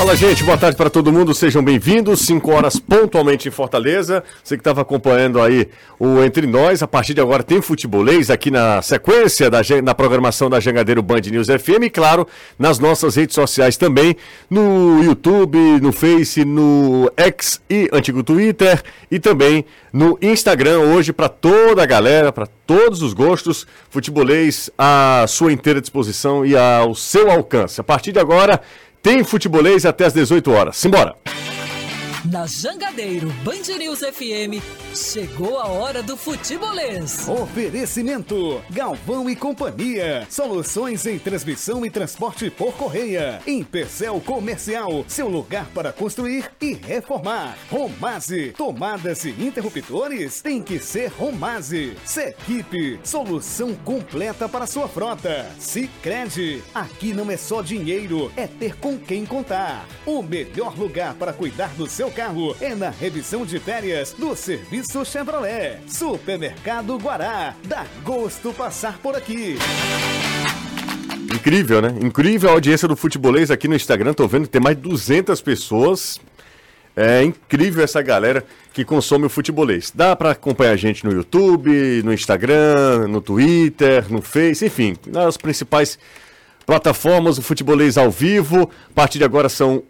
Fala, gente. Boa tarde para todo mundo. Sejam bem-vindos. 5 horas pontualmente em Fortaleza. Você que estava acompanhando aí o Entre Nós. A partir de agora tem futebolês aqui na sequência da na programação da Jangadeiro Band News FM e, claro, nas nossas redes sociais também, no YouTube, no Face, no X e antigo Twitter e também no Instagram hoje para toda a galera, para todos os gostos, futebolês à sua inteira disposição e ao seu alcance. A partir de agora, tem futebolês até às 18 horas. Simbora! Na Jangadeiro Band News FM, chegou a hora do futebolês. Oferecimento: Galvão e Companhia. Soluções em transmissão e transporte por correia. Impecel Comercial, seu lugar para construir e reformar. Romase, tomadas e interruptores tem que ser Romase. Sequipe, solução completa para sua frota. Sicredi, aqui não é só dinheiro, é ter com quem contar. O melhor lugar para cuidar do seu carro é na revisão de férias do Serviço Chevrolet. Supermercado Guará. Dá gosto passar por aqui. Incrível, né? Incrível a audiência do futebolês aqui no Instagram. Tô vendo que tem mais de 200 pessoas. É incrível essa galera que consome o futebolês. Dá para acompanhar a gente no YouTube, no Instagram, no Twitter, no Face, enfim, nas principais plataformas, o futebolês ao vivo. A partir de agora são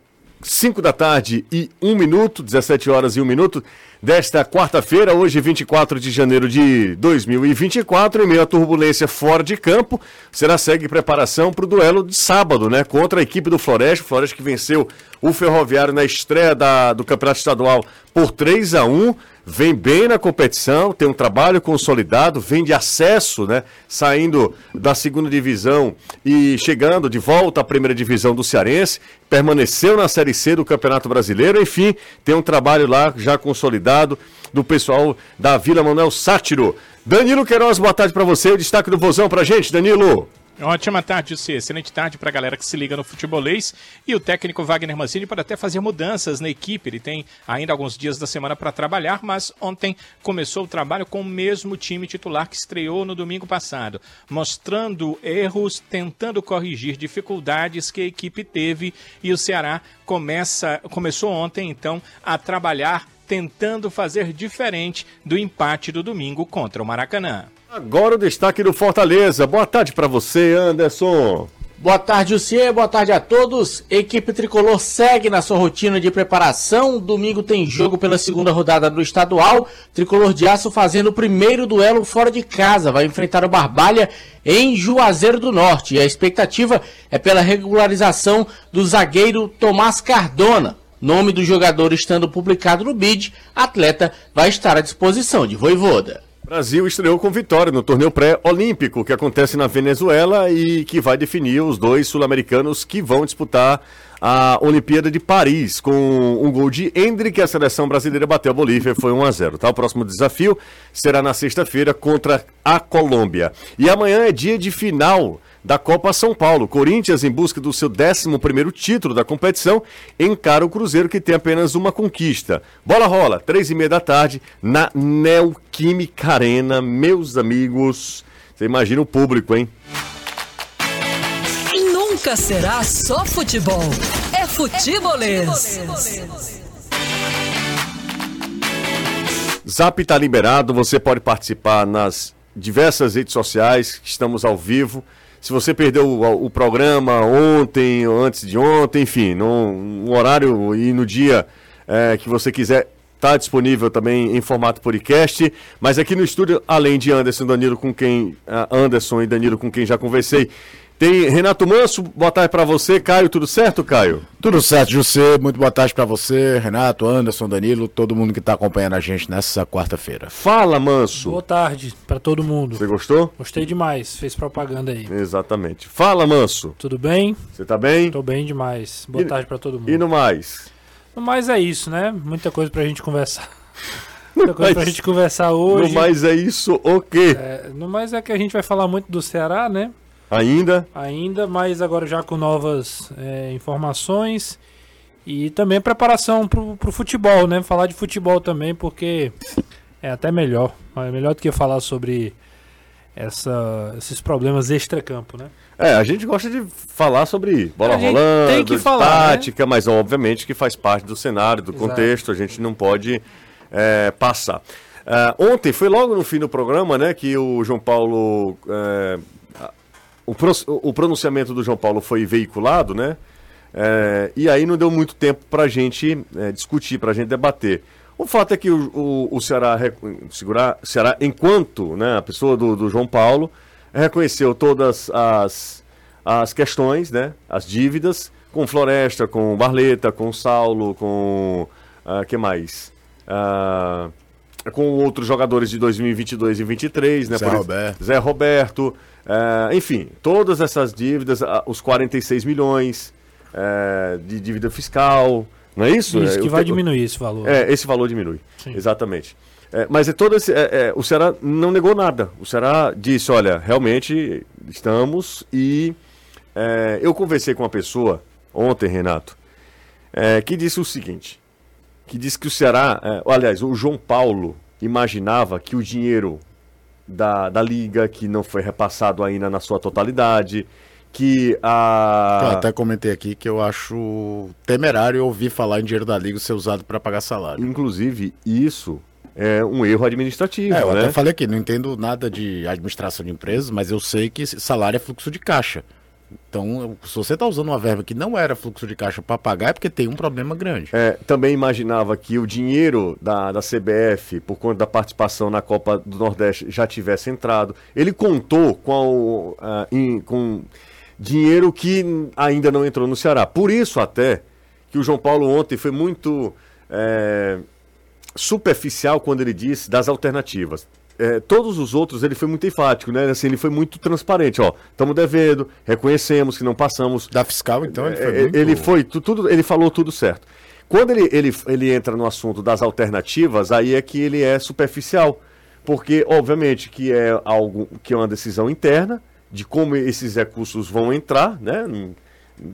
5 da tarde e 1 minuto, 17 horas e 1 minuto, desta quarta-feira, hoje 24 de janeiro de 2024, em meio à turbulência fora de campo, será segue preparação para o duelo de sábado, né? Contra a equipe do Floresta, o Floresta que venceu o Ferroviário na estreia da, do Campeonato Estadual por 3 a 1 vem bem na competição, tem um trabalho consolidado, vem de acesso, né? Saindo da segunda divisão e chegando de volta à primeira divisão do Cearense, permaneceu na Série C do Campeonato Brasileiro, enfim, tem um trabalho lá já consolidado do pessoal da Vila Manuel Sátiro. Danilo Queiroz, boa tarde para você, o destaque do Vozão pra gente, Danilo. Ótima tarde, José. Excelente tarde para a galera que se liga no futebolês. E o técnico Wagner Mancini pode até fazer mudanças na equipe. Ele tem ainda alguns dias da semana para trabalhar, mas ontem começou o trabalho com o mesmo time titular que estreou no domingo passado, mostrando erros, tentando corrigir dificuldades que a equipe teve. E o Ceará começa, começou ontem, então, a trabalhar tentando fazer diferente do empate do domingo contra o Maracanã. Agora o destaque do Fortaleza. Boa tarde para você, Anderson. Boa tarde, Lucier. Boa tarde a todos. Equipe tricolor segue na sua rotina de preparação. Domingo tem jogo pela segunda rodada do estadual. Tricolor de Aço fazendo o primeiro duelo fora de casa. Vai enfrentar o Barbalha em Juazeiro do Norte. E a expectativa é pela regularização do zagueiro Tomás Cardona. Nome do jogador estando publicado no BID, atleta vai estar à disposição de Voivoda. Brasil estreou com vitória no torneio pré-olímpico que acontece na Venezuela e que vai definir os dois sul-americanos que vão disputar a Olimpíada de Paris com um gol de Hendrick, a seleção brasileira bateu a Bolívia, foi 1 a 0. Tá? O próximo desafio será na sexta-feira contra a Colômbia. E amanhã é dia de final da Copa São Paulo. Corinthians, em busca do seu 11 título da competição, encara o Cruzeiro, que tem apenas uma conquista. Bola rola, três e meia da tarde, na Neoquímica Arena. Meus amigos, você imagina o público, hein? Nunca será só futebol. É futebolês. Zap está liberado, você pode participar nas diversas redes sociais, estamos ao vivo. Se você perdeu o, o programa ontem, ou antes de ontem, enfim, no, no horário e no dia é, que você quiser, está disponível também em formato podcast. Mas aqui no estúdio, além de Anderson Danilo, com quem. Anderson e Danilo, com quem já conversei, tem Renato Manso, boa tarde para você. Caio, tudo certo, Caio? Tudo certo, José. Muito boa tarde para você, Renato, Anderson, Danilo, todo mundo que está acompanhando a gente nessa quarta-feira. Fala, Manso. Boa tarde para todo mundo. Você gostou? Gostei demais, fez propaganda aí. Exatamente. Fala, Manso. Tudo bem? Você tá bem? Tô bem demais. Boa e, tarde para todo mundo. E no mais? No mais é isso, né? Muita coisa pra gente conversar. Muita coisa mas, pra gente conversar hoje. No mais é isso o quê? É, no mais é que a gente vai falar muito do Ceará, né? Ainda? Ainda, mas agora já com novas é, informações e também preparação para o futebol, né? Falar de futebol também, porque é até melhor. É melhor do que falar sobre essa, esses problemas extra-campo, né? É, a gente gosta de falar sobre bola rolando, tem que falar, né? tática, mas obviamente que faz parte do cenário, do Exato. contexto, a gente não pode é, passar. É, ontem, foi logo no fim do programa, né, que o João Paulo. é, o, pro- o pronunciamento do João Paulo foi veiculado, né? é, e aí não deu muito tempo para a gente é, discutir, para a gente debater. O fato é que o, o, o Ceará, segurar, Ceará, enquanto né, a pessoa do, do João Paulo, reconheceu todas as, as questões, né, as dívidas, com Floresta, com Barleta, com Saulo, com. ah, que mais? Ah, com outros jogadores de 2022 e 2023, né? Zé por Roberto. Zé Roberto, eh, enfim, todas essas dívidas, os 46 milhões eh, de dívida fiscal, não é isso? Isso É, que vai te- diminuir esse valor. É, esse valor diminui. Sim. Exatamente. É, mas é todo esse, é, é, o Ceará não negou nada. O Ceará disse, olha, realmente estamos e é, eu conversei com uma pessoa ontem, Renato, é, que disse o seguinte, que disse que o Ceará, é, aliás, o João Paulo imaginava que o dinheiro da, da liga, que não foi repassado ainda na sua totalidade, que a... Eu até comentei aqui que eu acho temerário ouvir falar em dinheiro da Liga ser usado para pagar salário. Inclusive, isso é um erro administrativo, É, eu né? até falei aqui, não entendo nada de administração de empresas, mas eu sei que salário é fluxo de caixa. Então, se você está usando uma verba que não era fluxo de caixa para pagar, é porque tem um problema grande. É, também imaginava que o dinheiro da, da CBF, por conta da participação na Copa do Nordeste, já tivesse entrado. Ele contou com, ah, em- com dinheiro que ainda não entrou no Ceará. Por isso, até, que o João Paulo ontem foi muito é, superficial quando ele disse das alternativas. É, todos os outros ele foi muito enfático, né? Assim, ele foi muito transparente. Ó, estamos devendo, reconhecemos que não passamos. Da fiscal, então, ele foi É, muito... ele foi tu- tudo, ele falou tudo certo. Quando ele, ele, ele entra no assunto das alternativas, aí é que ele é superficial. Porque, obviamente, que é algo que é uma decisão interna de como esses recursos vão entrar, né?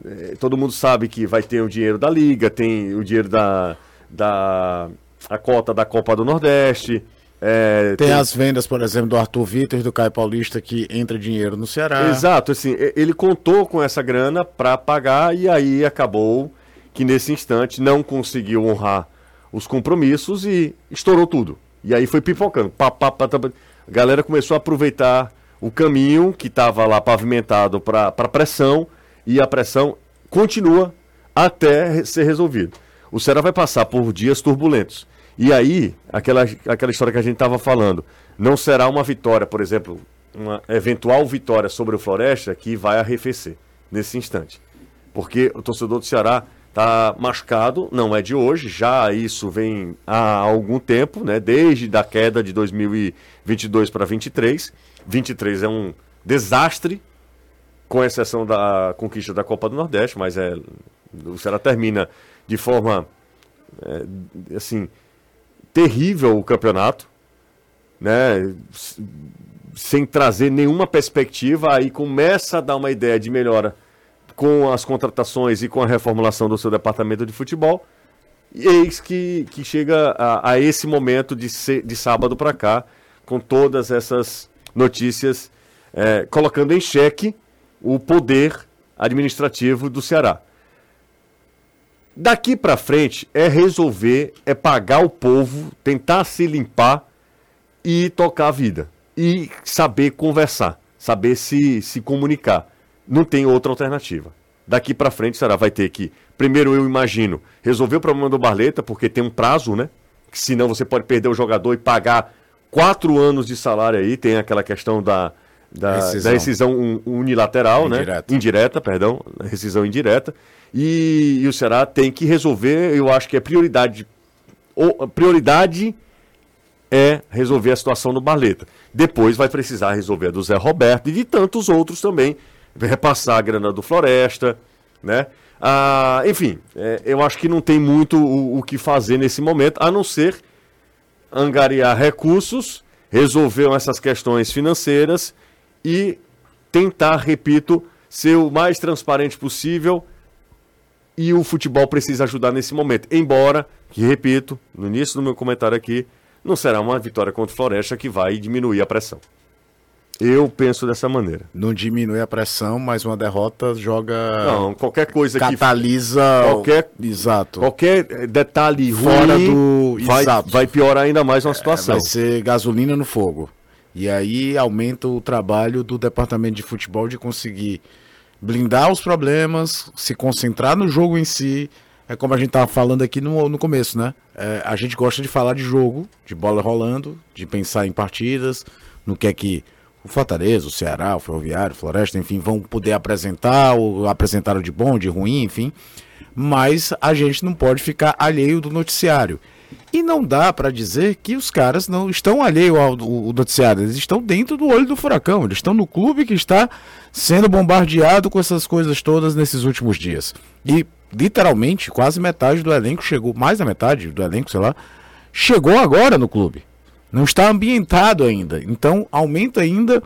É, Todo mundo sabe que vai ter o dinheiro da Liga, tem o dinheiro da, da a cota da Copa do Nordeste. É, Tem as vendas, por exemplo, do Arthur Vitor e do Caio Paulista que entra dinheiro no Ceará. Exato, assim, ele contou com essa grana para pagar e aí acabou que nesse instante não conseguiu honrar os compromissos e estourou tudo. E aí foi pipocando. Pá, pá, pá. A galera começou a aproveitar o caminho que estava lá pavimentado para pressão e a pressão continua até ser resolvido. O Ceará vai passar por dias turbulentos. E aí, aquela, aquela história que a gente estava falando, não será uma vitória, por exemplo, uma eventual vitória sobre o Floresta que vai arrefecer nesse instante. Porque o torcedor do Ceará está machucado, não é de hoje, já isso vem há algum tempo, né? Desde da queda de 2022 para 23. 23 é um desastre, com exceção da conquista da Copa do Nordeste, mas é o Ceará termina de forma é, assim terrível o campeonato, né? Sem trazer nenhuma perspectiva, aí começa a dar uma ideia de melhora com as contratações e com a reformulação do seu departamento de futebol. E eis que, que chega a, a esse momento de, se- de sábado para cá, com todas essas notícias, eh, colocando em xeque o poder administrativo do Ceará. Daqui para frente é resolver, é pagar o povo, tentar se limpar e tocar a vida. E saber conversar, saber se, se comunicar. Não tem outra alternativa. Daqui para frente, será vai ter que, primeiro eu imagino, resolver o problema do Barleta, porque tem um prazo, né? Que senão você pode perder o jogador e pagar quatro anos de salário aí. Tem aquela questão da, da, Rescisão. da rescisão un- unilateral, né? Indireta. Indireta, perdão. Rescisão indireta. E, e o Ceará tem que resolver, eu acho que é prioridade. Ou, prioridade é resolver a situação do Barleta. Depois vai precisar resolver a do Zé Roberto e de tantos outros também. Repassar a grana do Floresta, né? Ah, enfim, é, eu acho que não tem muito o, o que fazer nesse momento, a não ser angariar recursos, resolver essas questões financeiras e tentar, repito, ser o mais transparente possível e o futebol precisa ajudar nesse momento. Embora, que repito, no início do meu comentário aqui, não será uma vitória contra o Floresta que vai diminuir a pressão. Eu penso dessa maneira. Não diminui a pressão, mas uma derrota joga. Não, qualquer coisa que catalisa. qualquer- Exato. qualquer detalhe Fora ruim do- vai, Exato. vai piorar ainda mais uma É, situação. Vai ser gasolina no fogo. E aí aumenta o trabalho do departamento de futebol de conseguir blindar os problemas, se concentrar no jogo em si. É como a gente tava falando aqui no, no começo, né? É, a gente gosta de falar de jogo, de bola rolando, de pensar em partidas, no que é que o Fortaleza, o Ceará, o Ferroviário, o Floresta, enfim, vão poder apresentar, ou apresentaram de bom, de ruim, enfim. Mas a gente não pode ficar alheio do noticiário. E não dá para dizer que os caras não estão alheios ao, ao noticiário, eles estão dentro do olho do furacão, eles estão no clube que está sendo bombardeado com essas coisas todas nesses últimos dias. E literalmente quase metade do elenco chegou, mais da metade do elenco, sei lá, chegou agora no clube. Não está ambientado ainda. Então aumenta ainda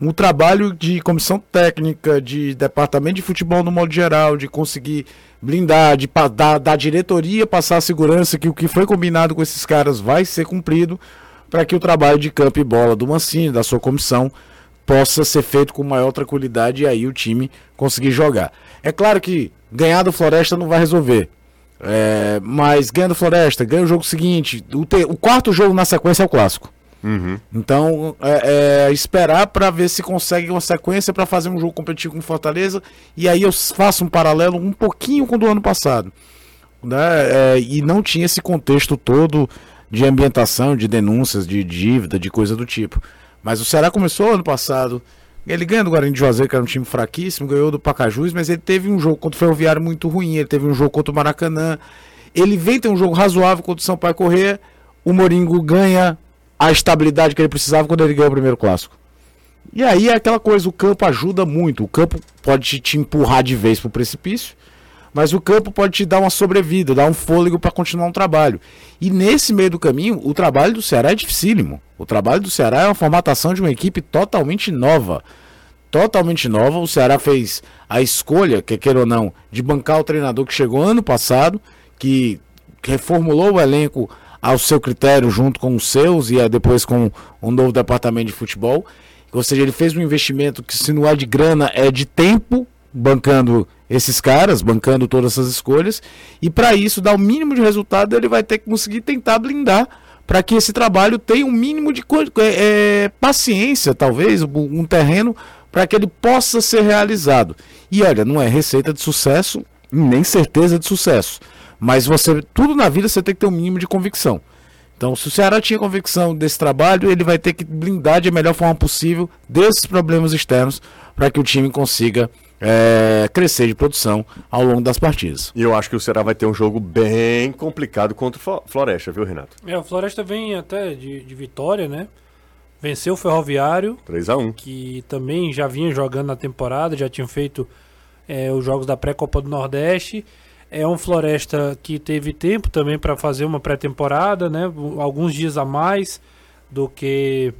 o trabalho de comissão técnica, de departamento de futebol no modo geral, de conseguir blindar, de da, da diretoria passar a segurança que o que foi combinado com esses caras vai ser cumprido para que o trabalho de campo e bola do Mancini, da sua comissão, possa ser feito com maior tranquilidade e aí o time conseguir jogar. É claro que ganhar do Floresta não vai resolver. É, mas ganha do Floresta, ganha o jogo seguinte. O, te- o quarto jogo na sequência é o clássico. Então, é, é, esperar para ver se consegue uma sequência para fazer um jogo competitivo com Fortaleza. E aí eu faço um paralelo um pouquinho com o do ano passado. Né? É, e não tinha esse contexto todo de ambientação, de denúncias, de dívida, de coisa do tipo. Mas o Ceará começou ano passado. Ele ganha do Guarani de Juazeiro, que era um time fraquíssimo, ganhou do Pacajus, mas ele teve um jogo contra o Ferroviário muito ruim, ele teve um jogo contra o Maracanã. Ele vem ter um jogo razoável contra o São Paulo Corrêa. O Moringo ganha a estabilidade que ele precisava quando ele ganhou o primeiro clássico. E aí é aquela coisa, o campo ajuda muito. O campo pode te, empurrar de vez pro precipício, mas o campo pode te dar uma sobrevida, dar um fôlego para continuar um trabalho. E nesse meio do caminho, o trabalho do Ceará é dificílimo. O trabalho do Ceará é uma formatação de uma equipe totalmente nova. Totalmente nova. O Ceará fez a escolha, quer queira ou não, de bancar o treinador que chegou ano passado, que reformulou o elenco ao seu critério junto com os seus e eh, depois com um novo departamento de futebol. Ou seja, ele fez um investimento que se não é de grana, é de tempo, bancando esses caras, bancando todas essas escolhas. E para isso dar o mínimo de resultado, ele vai ter que conseguir tentar blindar para que esse trabalho tenha um mínimo de é, paciência, talvez, um terreno para que ele possa ser realizado. E olha, não é receita de sucesso, nem certeza de sucesso. Mas você, tudo na vida você tem que ter um mínimo de convicção. Então, se o Ceará tinha convicção desse trabalho, ele vai ter que blindar de melhor forma possível desses problemas externos para que o time consiga é, crescer de produção ao longo das partidas. E eu acho que o Ceará vai ter um jogo bem complicado contra o Flo- Floresta, viu, Renato? É, o Floresta vem até de, de vitória, né? Venceu o Ferroviário, 3x1. que também já vinha jogando na temporada, já tinha feito é, os jogos da pré-copa do Nordeste. É um Floresta que teve tempo também para fazer uma pré-temporada, né? Alguns dias a mais do que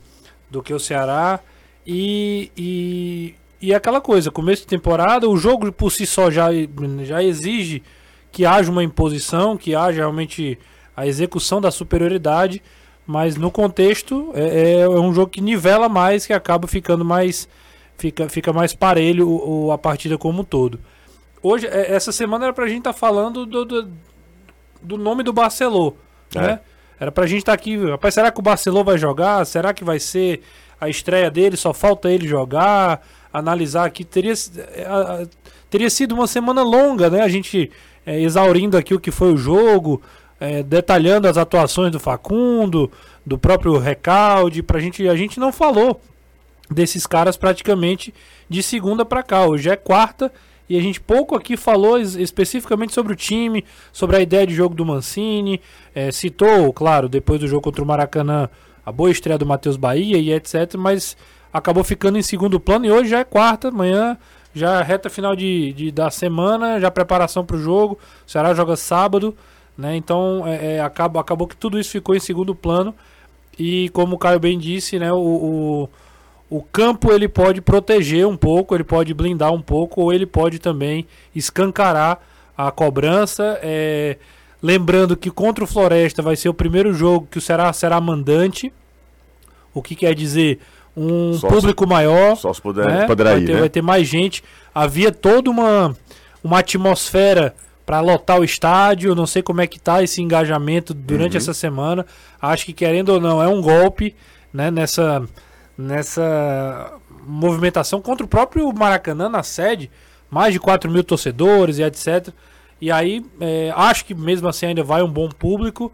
do que o Ceará. E, e, e aquela coisa, começo de temporada, o jogo por si só já, já exige que haja uma imposição, que haja realmente a execução da superioridade, mas no contexto é, é um jogo que nivela mais, que acaba ficando mais fica, fica mais parelho o, o- a partida como um todo. Hoje, é, essa semana era pra gente estar falando do, do, do nome do Barcelô, É. né? Era pra gente estar aqui, rapaz, será que o Barcelô vai jogar? Será que vai ser a estreia dele? Só falta ele jogar, analisar aqui. Teria, é, teria sido uma semana longa, né? A gente é, exaurindo aqui o que foi o jogo, é, detalhando as atuações do Facundo, do próprio Recalde, pra gente, a gente não falou desses caras praticamente de segunda pra cá. Hoje é quarta e a gente pouco aqui falou es- especificamente sobre o time, sobre a ideia de jogo do Mancini. é, citou, claro, depois do jogo contra o Maracanã, a boa estreia do Matheus Bahia e etc. Mas acabou ficando em segundo plano e hoje já é quarta, amanhã já é reta final de, de- da semana, já preparação para o jogo. O Ceará joga sábado, né? Então é, é, acaba, acabou que tudo isso ficou em segundo plano. E como o Caio bem disse, né, o, o, o campo ele pode proteger um pouco, ele pode blindar um pouco, ou ele pode também escancarar a cobrança. é, lembrando que contra o Floresta vai ser o primeiro jogo que o Ceará será mandante. O que quer dizer um Sócio- público maior. só se puder- né? poderá vai, ir, ter, né? vai ter mais gente. Havia toda uma, uma atmosfera para lotar o estádio. Não sei como é que tá esse engajamento durante Uhum. essa semana. Acho que querendo ou não é um golpe, né? Nessa nessa movimentação contra o próprio Maracanã na sede, mais de 4 mil torcedores e etc. E aí, é, acho que mesmo assim ainda vai um bom público.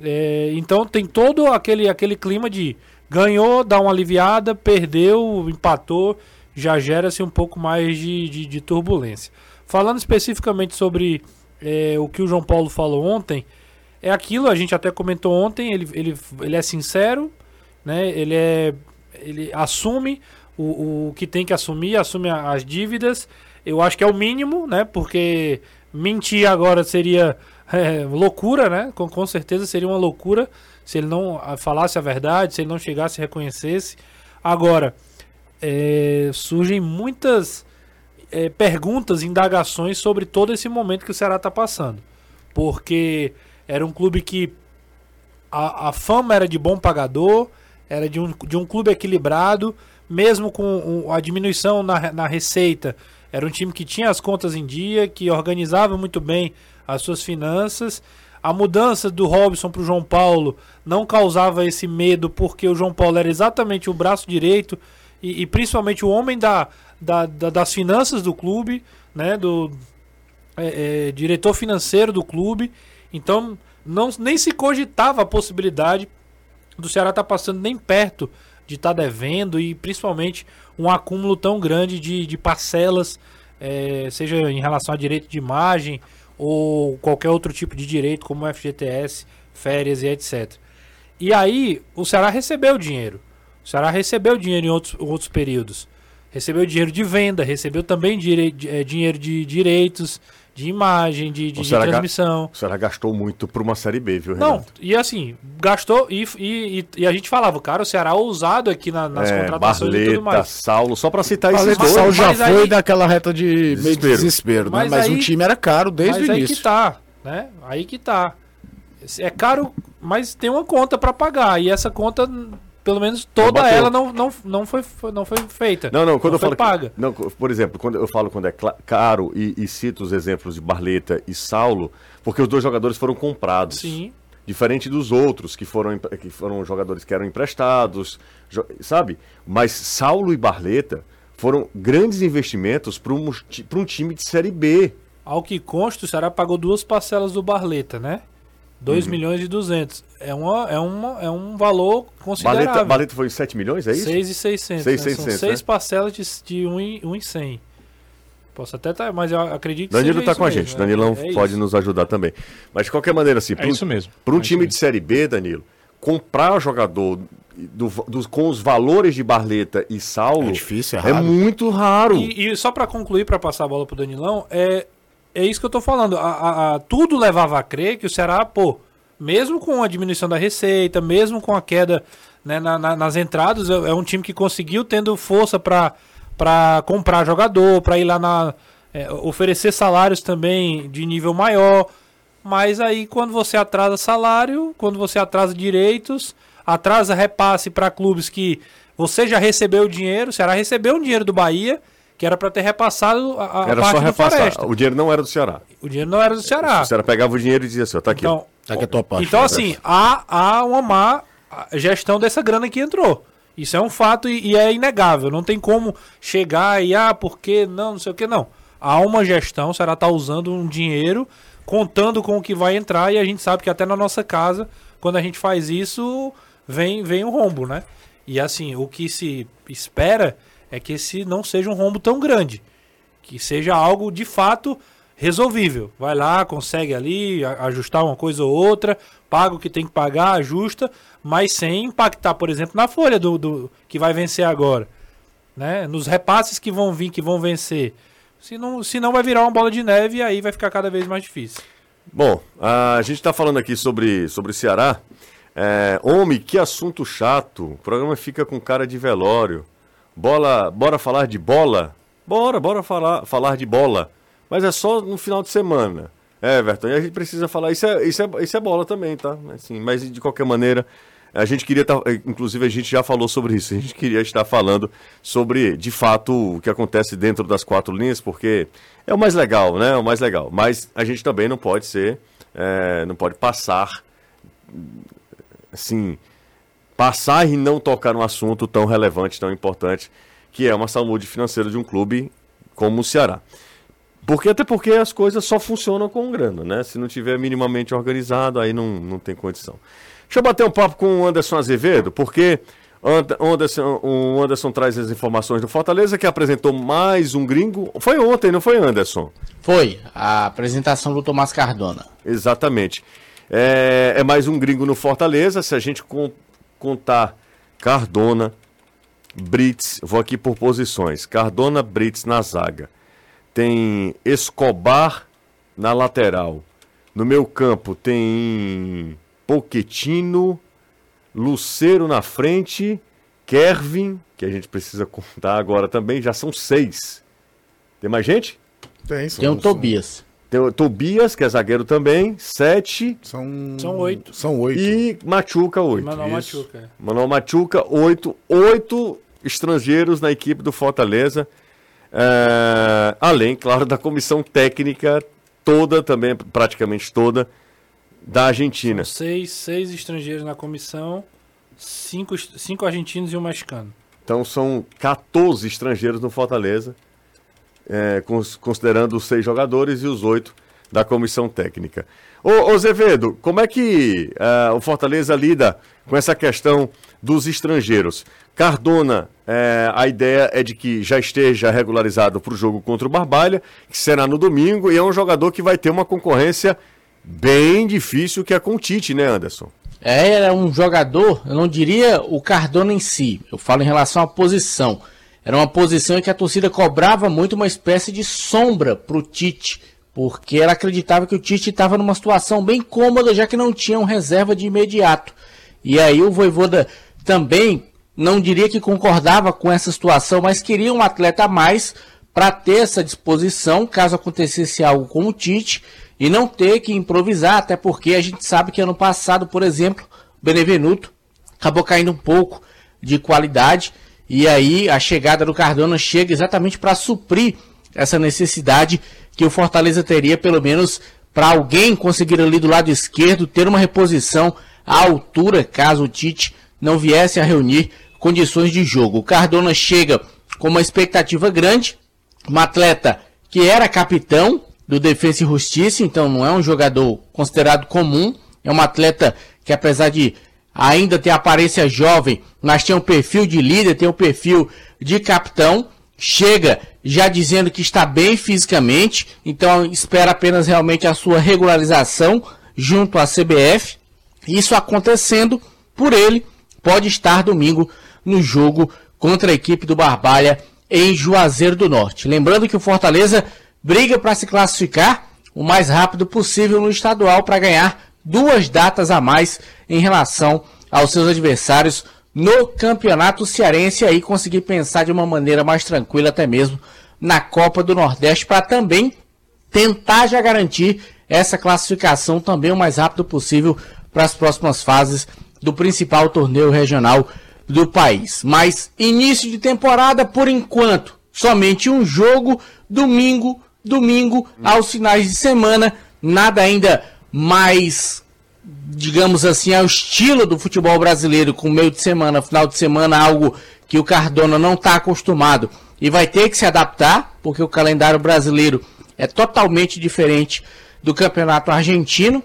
É, então tem todo aquele, aquele clima de ganhou, dá uma aliviada, perdeu, empatou, já gera-se um pouco mais de, de, de turbulência. Falando especificamente sobre é, o que o João Paulo falou ontem, é aquilo, a gente até comentou ontem, ele, ele, ele é sincero, né? Ele é. Ele assume o, o que tem que assumir, assume as dívidas. Eu acho que é o mínimo, né? Porque mentir agora seria é, loucura, né? Com, com certeza seria uma loucura se ele não ah, falasse a verdade, se ele não chegasse e reconhecesse. Agora, é, surgem muitas é, perguntas, indagações sobre todo esse momento que o Ceará está passando. Porque era um clube que a, a fama era de bom pagador, era de um, de um clube equilibrado, mesmo com a diminuição na, na receita. Era um time que tinha as contas em dia, que organizava muito bem as suas finanças. A mudança do Robson para o João Paulo não causava esse medo, porque o João Paulo era exatamente o braço direito e, e principalmente o homem da, da- da- das finanças do clube, né? Do, é, é, diretor financeiro do clube. Então, não, nem se cogitava a possibilidade do Ceará estar passando nem perto de estar devendo e principalmente um acúmulo tão grande de, de parcelas, é, seja em relação a direito de imagem ou qualquer outro tipo de direito, como FGTS, férias e etc. E aí, o Ceará recebeu dinheiro. O Ceará recebeu dinheiro em outros, outros períodos. Recebeu dinheiro de venda, recebeu também dire, eh, dinheiro de direitos, de imagem, de, de- de transmissão. O Ceará gastou muito por uma Série B, viu, Não, Renato? e assim, gastou e, e, e- e a gente falava, cara, o Ceará é ousado aqui na- nas É, contratações e tudo Barleta, mais. Saulo, só pra citar esses Paleta dois. Sal já mas foi aí- daquela reta de meio de Desespero. desespero, né? Mas Mas, aí- o time era caro desde mas o aí início. que tá, né? Aí que tá. É caro, mas tem uma conta pra pagar. E essa conta, pelo menos toda bateu. ela não, não, não, foi, não foi feita. Não, não, quando eu foi falo. que- paga. não, por exemplo, quando eu falo quando é caro e, e cito os exemplos de Barleta e Saulo, porque os dois jogadores foram comprados. Sim. Diferente dos outros, que foram, que foram jogadores que eram emprestados, sabe? Mas Saulo e Barleta foram grandes investimentos para um, pra um time de Série B. Ao que consta, o Ceará pagou duas parcelas do Barleta, né? 2 Uhum. milhões e 200. É, uma, é, uma, é um valor considerável. Barleta, Barleta foi 7 milhões, é isso? 6,600. Seis, né? seiscentos, São seis né? parcelas de, de 1 e, um e 100. Posso até estar, mas eu acredito que Danilo seja tá isso com a mesmo, gente, né? Danilão É pode isso. nos ajudar também. Mas de qualquer maneira, assim, É pra um- isso mesmo. Para um É time de Série B, Danilo, comprar jogador do- dos- com os valores de Barleta e Saulo É difícil, é é raro. muito raro. E, e só pra concluir, pra passar a bola pro Danilão, é, é isso que eu tô falando. A, a- a- tudo levava a crer que o Ceará, pô, mesmo com a diminuição da receita, mesmo com a queda né, na- na- nas entradas, é, é um time que conseguiu tendo força pra comprar jogador, pra ir lá na. é, oferecer salários também de nível maior. Mas aí quando você atrasa salário, quando você atrasa direitos, atrasa repasse para clubes que você já recebeu o dinheiro, o Ceará recebeu um dinheiro do Bahia, que era para ter repassado a, a Era parte só do repassar. Floresta. O dinheiro não era do Ceará. O dinheiro não era do Ceará. O Ceará pegava o dinheiro e dizia assim, ó, tá aqui. Então, Tá aqui a tua parte. então assim, há, há uma má gestão dessa grana que entrou. Isso é um fato e, e é inegável. Não tem como chegar e, ah, por que não, não sei o que, não. Há uma gestão, o Ceará está usando um dinheiro, contando com o que vai entrar e a gente sabe que até na nossa casa, quando a gente faz isso, vem, vem um rombo, né? E assim, o que se espera é que esse não seja um rombo tão grande que seja algo de fato resolvível. Vai lá, consegue ali ajustar uma coisa ou outra, paga o que tem que pagar, ajusta, mas sem impactar, por exemplo, na folha do, do que vai vencer agora, né? Nos repasses que vão vir, que vão vencer. Senão, senão vai virar uma bola de neve e aí vai ficar cada vez mais difícil. Bom, a gente tá falando aqui sobre, sobre Ceará. É, homem, que assunto chato. O programa fica com cara de velório. Bola, bora falar de bola? Bora, bora falar, falar de bola. Mas é só no final de semana. É, Everton, e a gente precisa falar. Isso é, isso é, isso é bola também, tá? Assim, mas de qualquer maneira, a gente queria estar, inclusive a gente já falou sobre isso, a gente queria estar falando sobre, de fato, o que acontece dentro das quatro linhas, porque é o mais legal, né? É o mais legal. Mas a gente também não pode ser, é, não pode passar, assim, passar e não tocar num assunto tão relevante, tão importante, que é uma saúde financeira de um clube como o Ceará. Porque até porque as coisas só funcionam com grana, né? Se não tiver minimamente organizado, aí não, não tem condição. Deixa eu bater um papo com o Anderson Azevedo, porque Anderson, o Anderson traz as informações do Fortaleza, que apresentou mais um gringo. Foi ontem, não foi, Anderson? Foi, a apresentação do Tomás Cardona. Exatamente. É, é mais um gringo no Fortaleza. Se a gente contar Cardona, Brits, vou aqui por posições. Cardona, Brits na zaga tem Escobar na lateral. No meu campo tem Poquetino, Luceiro na frente, Kervin, que a gente precisa contar agora também, já são seis. Tem mais gente? Tem, são, tem o Tobias. Tem o Tobias, que é zagueiro também, sete. São, são oito. São oito. E Machuca, oito. Manuel Machuca. É. Manuel Machuca, oito. Oito estrangeiros na equipe do Fortaleza. É, além, claro, da comissão técnica toda, também praticamente toda, da Argentina. São seis, seis estrangeiros na comissão, cinco, cinco argentinos e um mexicano. Então são 14 estrangeiros no Fortaleza, é, considerando os seis jogadores e os oito da comissão técnica. Ô, ô Zevedo, como é que uh, o Fortaleza lida com essa questão dos estrangeiros? Cardona, é, a ideia é de que já esteja regularizado para o jogo contra o Barbalha, que será no domingo, e é um jogador que vai ter uma concorrência bem difícil que é com o Tite, né, Anderson? É, era um jogador, eu não diria o Cardona em si, eu falo em relação à posição. Era uma posição em que a torcida cobrava muito uma espécie de sombra para o Tite, porque ela acreditava que o Tite estava numa situação bem cômoda, já que não tinha um reserva de imediato. E aí o Voivoda também não diria que concordava com essa situação, mas queria um atleta a mais para ter essa disposição caso acontecesse algo com o Tite e não ter que improvisar, até porque a gente sabe que ano passado, por exemplo, Benevenuto acabou caindo um pouco de qualidade e aí a chegada do Cardona chega exatamente para suprir essa necessidade que o Fortaleza teria, pelo menos para alguém conseguir ali do lado esquerdo ter uma reposição à altura, caso o Tite não viesse a reunir condições de jogo. O Cardona chega com uma expectativa grande, um atleta que era capitão do Defesa e Justiça, então não é um jogador considerado comum, é um atleta que apesar de ainda ter aparência jovem, mas tem um perfil de líder, tem um perfil de capitão, chega já dizendo que está bem fisicamente, então espera apenas realmente a sua regularização junto à CBF. Isso acontecendo por ele, pode estar domingo no jogo contra a equipe do Barbalha em Juazeiro do Norte. Lembrando que o Fortaleza briga para se classificar o mais rápido possível no estadual para ganhar duas datas a mais em relação aos seus adversários no Campeonato Cearense e aí conseguir pensar de uma maneira mais tranquila até mesmo na Copa do Nordeste para também tentar já garantir essa classificação também o mais rápido possível para as próximas fases do principal torneio regional do país. Mas início de temporada, por enquanto, somente um jogo, domingo, domingo, aos finais de semana, nada ainda mais, digamos assim, ao estilo do futebol brasileiro, com meio de semana, final de semana, algo que o Cardona não está acostumado e vai ter que se adaptar, porque o calendário brasileiro é totalmente diferente do campeonato argentino.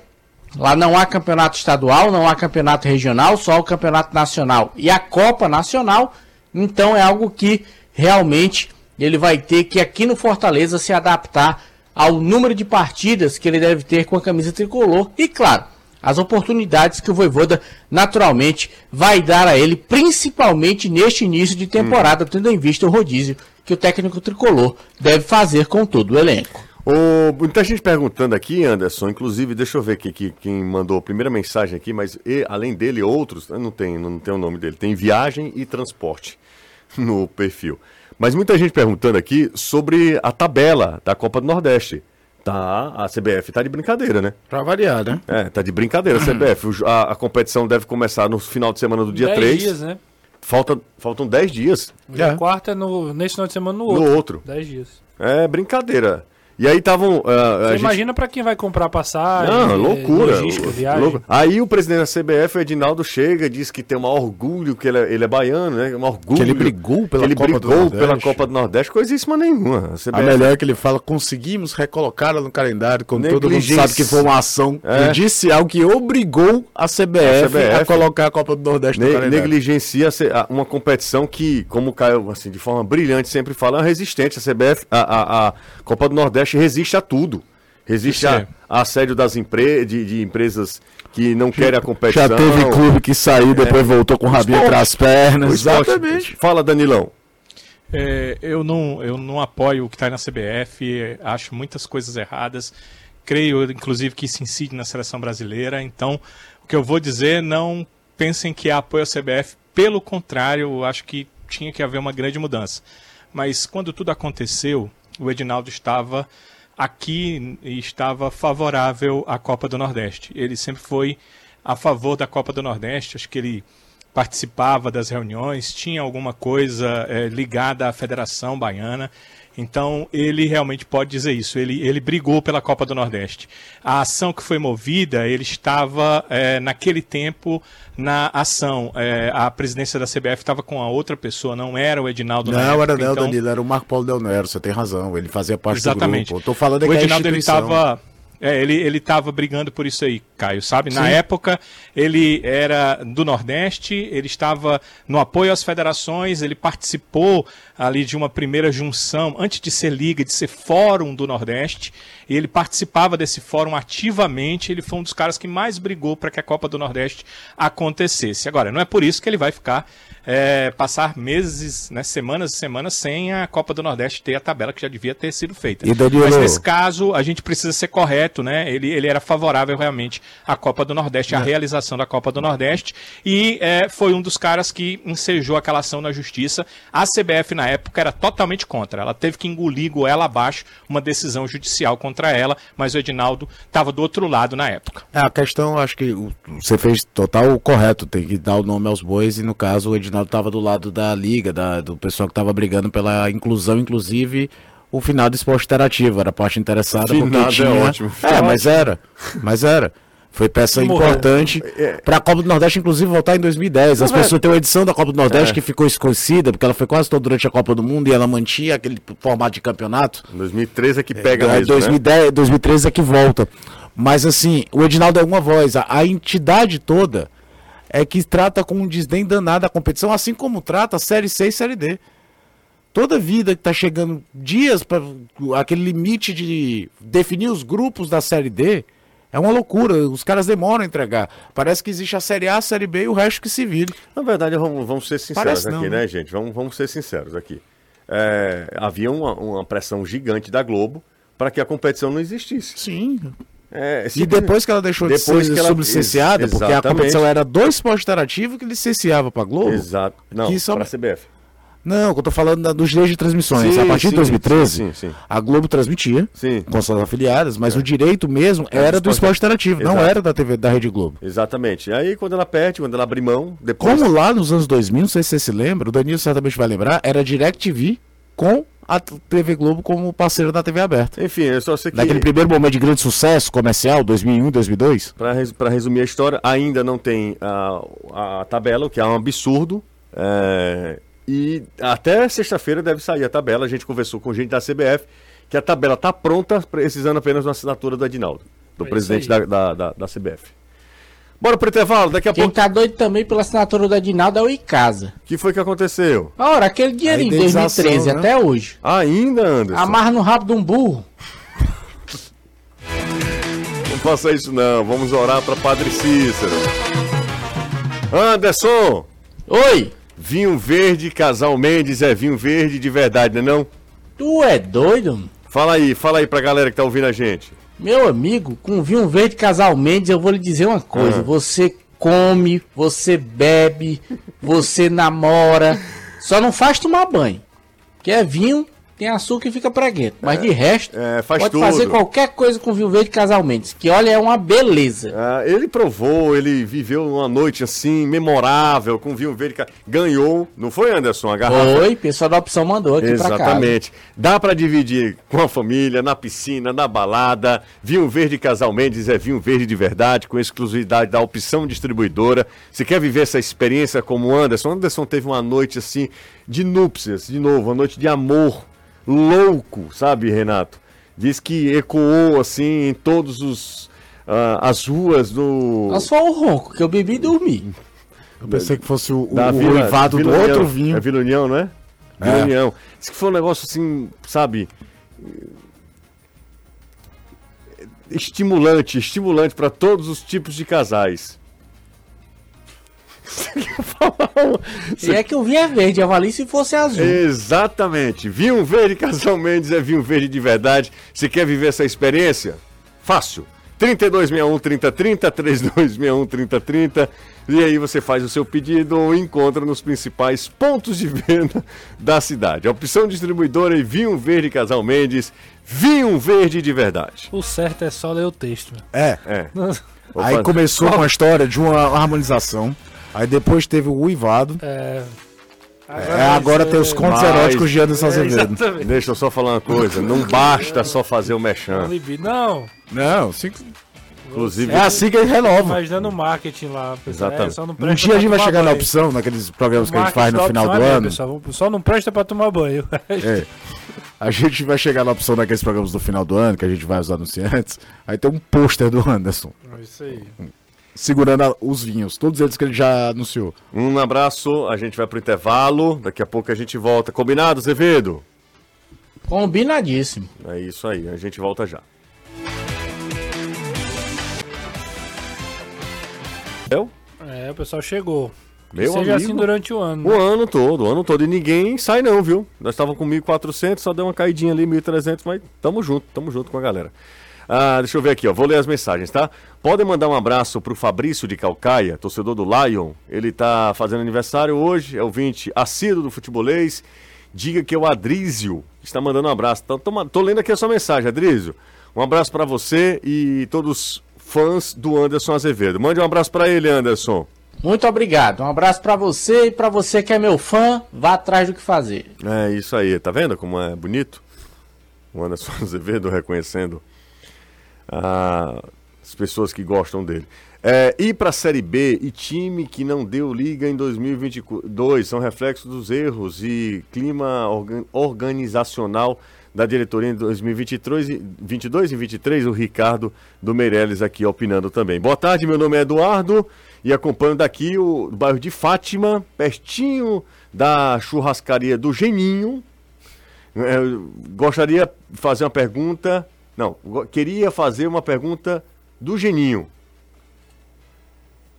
Lá não há campeonato estadual, não há campeonato regional, só o campeonato nacional e a Copa Nacional. Então é algo que realmente ele vai ter que aqui no Fortaleza se adaptar ao número de partidas que ele deve ter com a camisa tricolor e claro, as oportunidades que o Voivoda naturalmente vai dar a ele, principalmente neste início de temporada, tendo em vista o rodízio que o técnico tricolor deve fazer com todo o elenco. O, muita gente perguntando aqui, Anderson, inclusive, deixa eu ver aqui, aqui quem mandou a primeira mensagem aqui, mas e, além dele, outros, não tem, não tem o nome dele, tem viagem e transporte no perfil. Mas muita gente perguntando aqui sobre a tabela da Copa do Nordeste. Tá, a CBF tá de brincadeira, né? Pra variar, né? É, tá de brincadeira a CBF. A, a competição deve começar no final de semana do dia Dez 3. dias, né? Falta, faltam 10 dias Dia É. quarta é no, nesse final de semana no no outro. outro. 10 dias. É brincadeira. E aí estavam. ah, a Você gente- imagina pra quem vai comprar passagem. Não, eh, loucura. Logística, Lou- viagem. louco. Aí o presidente da CBF, o Edinaldo, chega e diz que tem um orgulho, que ele é, ele é baiano, né? Um orgulho. Que ele brigou pela ele Copa do brigou pela Nordeste. Copa do Nordeste, coisíssima nenhuma. A CBF, A melhor é que ele fala, conseguimos recolocá-la no calendário, quando todo mundo sabe que foi uma ação É. judicial que obrigou a CBF a, A CBF. colocar a Copa do Nordeste no ne- calendário. negligencia a a- uma competição que, como o Caio, assim, de forma brilhante, sempre fala, é resistente. A CBF, a, a- a Copa do Nordeste resiste a tudo. Resiste a, é. a assédio das empre de, de empresas que não querem a competição. Já teve clube que saiu, depois voltou com o rabinho entre as pernas. Exatamente. Fala, Danilão. É, eu, não, eu não apoio o que está na CBF, é, acho muitas coisas erradas. Creio, inclusive, que isso incide na seleção brasileira. Então, o que eu vou dizer, não pensem que há apoio à CBF. Pelo contrário, eu acho que tinha que haver uma grande mudança. Mas quando tudo aconteceu, o Edinaldo estava aqui e estava favorável à Copa do Nordeste. Ele sempre foi a favor da Copa do Nordeste. Acho que ele participava das reuniões, tinha alguma coisa eh, ligada à Federação Baiana. Então, ele realmente pode dizer isso. Ele, ele brigou pela Copa do Nordeste. A ação que foi movida, ele estava, eh, naquele tempo, na ação. Eh, a presidência da CBF estava com a outra pessoa, não era o Edinaldo na Não, era época, não, então- Danilo, era o Marco Paulo Del Nero, você tem razão, ele fazia parte Exatamente. do grupo. Tô falando é o a Edinaldo ele estava é, ele ele estava brigando por isso aí, Caio, sabe? Na Sim. época ele era do Nordeste, ele estava no apoio às federações, ele participou ali de uma primeira junção antes de ser liga, de ser fórum do Nordeste. E ele participava desse fórum ativamente. Ele foi um dos caras que mais brigou para que a Copa do Nordeste acontecesse. Agora, não é por isso que ele vai ficar é, passar meses, né, semanas e semanas sem a Copa do Nordeste ter a tabela que já devia ter sido feita. E, Danilo- Mas nesse caso, a gente precisa ser correto, né? Ele, ele era favorável realmente à Copa do Nordeste, à realização da Copa do Nordeste, e é, foi um dos caras que ensejou aquela ação na justiça. A CBF, na época, era totalmente contra. Ela teve que engolir goela abaixo uma decisão judicial contra ela, mas o Edinaldo estava do outro lado na época. É, a questão, acho que você fez total correto, tem que dar o nome aos bois, e no caso o Edinaldo estava do lado da liga, da- do pessoal que estava brigando pela inclusão, inclusive o final do esporte interativo, era a parte interessada, Finado porque é tinha... ótimo. É, mas era, mas era. Foi peça Morreu. importante para a Copa do Nordeste, inclusive, voltar em 2010. As Não, pessoas têm uma edição da Copa do Nordeste É. que ficou esquecida, porque ela foi quase toda durante a Copa do Mundo e ela mantinha aquele formato de campeonato. 2013 é que pega É, mesmo, né? 2010, 2013 é que volta. Mas assim, o Edinaldo é uma voz. A, a entidade toda é que trata com um desdém danado a competição, assim como trata a Série C e Série D. Toda vida que tá chegando dias para aquele limite de definir os grupos da Série D é uma loucura. Os caras demoram a entregar. Parece que existe a Série A, a Série B e o resto que se vire. Na verdade, vamos, vamos ser sinceros Parece aqui, não, né, né? gente? Vamos, vamos ser sinceros aqui. É, havia uma, uma pressão gigante da Globo para que a competição não existisse. Sim. É, E depois que ela deixou Depois de que ser ela- sublicenciada, ex- porque a competição era do esporte interativo que licenciava pra Globo. Exato. Não, para a CBF. Não, eu tô falando dos direitos de transmissões. Sim, a partir sim, de 2013, sim, a Globo transmitia Sim. com suas afiliadas, mas o direito mesmo Era era do esporte- interativo, não Exato. era da TV da Rede Globo. Exatamente. Aí quando ela perde, quando ela abre mão, depois. Como lá nos anos 2000, não sei se você se lembra, o Danilo certamente vai lembrar, era DirecTV com a TV Globo como parceira da TV aberta. Enfim, eu só sei que. Naquele primeiro momento de grande sucesso comercial, 2001, 2002. Para res, resumir a história, ainda não tem a, a tabela, o que é um absurdo. é, e até sexta-feira deve sair a tabela. A gente conversou com gente da CBF que a tabela está pronta, precisando apenas de uma assinatura do Adinaldo, do É presidente da, da, da, da CBF. Bora pro intervalo, daqui a Quem pouco. tá doido também pela assinatura do Edinaldo é o Icasa. O que foi que aconteceu? Ora, aquele dinheirinho de indenização, 2013 né? até hoje. Ainda, Anderson. Amarra no rabo de um burro. Não faça isso não, vamos orar para Padre Cícero. Anderson, Oi, vinho verde, casal Mendes é vinho verde de verdade, não é não? tu é doido? Fala aí, fala aí pra galera que tá ouvindo a gente. Meu amigo, com vinho verde casal Mendes, eu vou lhe dizer uma coisa. Ah. Você come, você bebe, você namora. Só não faz tomar banho. Que é vinho, tem açúcar e fica preguento. Mas de resto, é, faz pode tudo. fazer qualquer coisa com vinho verde Casal Mendes, que olha, é uma beleza. Ah, ele provou, ele viveu uma noite assim, memorável, com vinho verde. Ganhou, não foi, Anderson? A garrafa. Oi, pessoal da opção mandou aqui pra cá. Exatamente. Dá pra dividir com a família, na piscina, na balada. Vinho Verde Casal Mendes é vinho verde de verdade, com exclusividade da opção distribuidora. Se quer viver essa experiência como o Anderson, Anderson teve uma noite assim de núpcias, de novo, uma noite de amor louco, sabe, Renato? Diz que ecoou assim em todos os ah, as ruas do Mas só o ronco, que eu bebi e dormi. Eu pensei que fosse o, da o Vila, ruivado do Vila União. outro vinho. É Vila União, não é? Vila É. União. Diz que foi um negócio assim, sabe? Estimulante, estimulante para todos os tipos de casais. E é que o vinho é verde, avalie se fosse azul. Exatamente. Vinho verde Casal Mendes é vinho verde de verdade. Se quer viver essa experiência? Fácil. 3261 3030, 3261 3030. E aí você faz o seu pedido ou encontra nos principais pontos de venda da cidade. A opção distribuidora é vinho verde Casal Mendes, vinho verde de verdade. O certo é só ler o texto. É. É. Aí começou com a história de uma harmonização. Aí depois teve o uivado. É. É, agora tem os contos Mas- eróticos de Anderson Azevedo. Exatamente. Deixa eu só falar uma coisa, não basta só fazer o mechan. Não, Não, sim, Inclusive, é assim que ele renova. imaginando o marketing lá. Pessoal. Exatamente. É, só não Um dia a gente vai chegar na banho. opção, naqueles programas O que a gente faz no final do é ano. mesmo, pessoal. Só não presta pra tomar banho. É. A gente vai chegar na opção daqueles programas do final do ano, que a gente vai os anunciantes. Aí tem um pôster do Anderson, É Isso aí. Segurando a- os vinhos, todos eles que ele já anunciou. Um abraço, a gente vai pro intervalo, daqui a pouco a gente volta. Combinado, Azevedo? Combinadíssimo. É isso aí, a gente volta já. Eu? É, o pessoal chegou. Meu seja amigo. assim durante o ano. O né? ano todo, o ano todo. E ninguém sai não, viu? Nós estávamos com 1.400, só deu uma caidinha ali, 1.300, mas tamo junto, tamo junto com a galera. Ah, deixa eu ver aqui, ó. Vou ler as mensagens, tá? Podem mandar um abraço pro Fabrício de Calcaia, torcedor do Lion. Ele tá fazendo aniversário hoje, é o 20 assíduo do futebolês. Diga que é o Adrísio está mandando um abraço. Então, tô, tô lendo aqui a sua mensagem, Adrísio. Um abraço para você e todos os fãs do Anderson Azevedo. Mande um abraço para ele, Anderson. Muito obrigado. Um abraço pra você e pra você que é meu fã, vá atrás do que fazer. É isso aí, tá vendo como é bonito? O Anderson Azevedo reconhecendo ah, as pessoas que gostam dele. É, ir para a Série B e time que não deu liga em 2022 são reflexos dos erros e clima organ- organizacional da diretoria em 2023 e 22 e 23. O Ricardo do Meirelles aqui opinando também. Boa tarde, meu nome é Eduardo e acompanho daqui o bairro de Fátima, pertinho da churrascaria do Geninho. É, eu gostaria de fazer uma pergunta. Não, queria fazer uma pergunta do Geninho.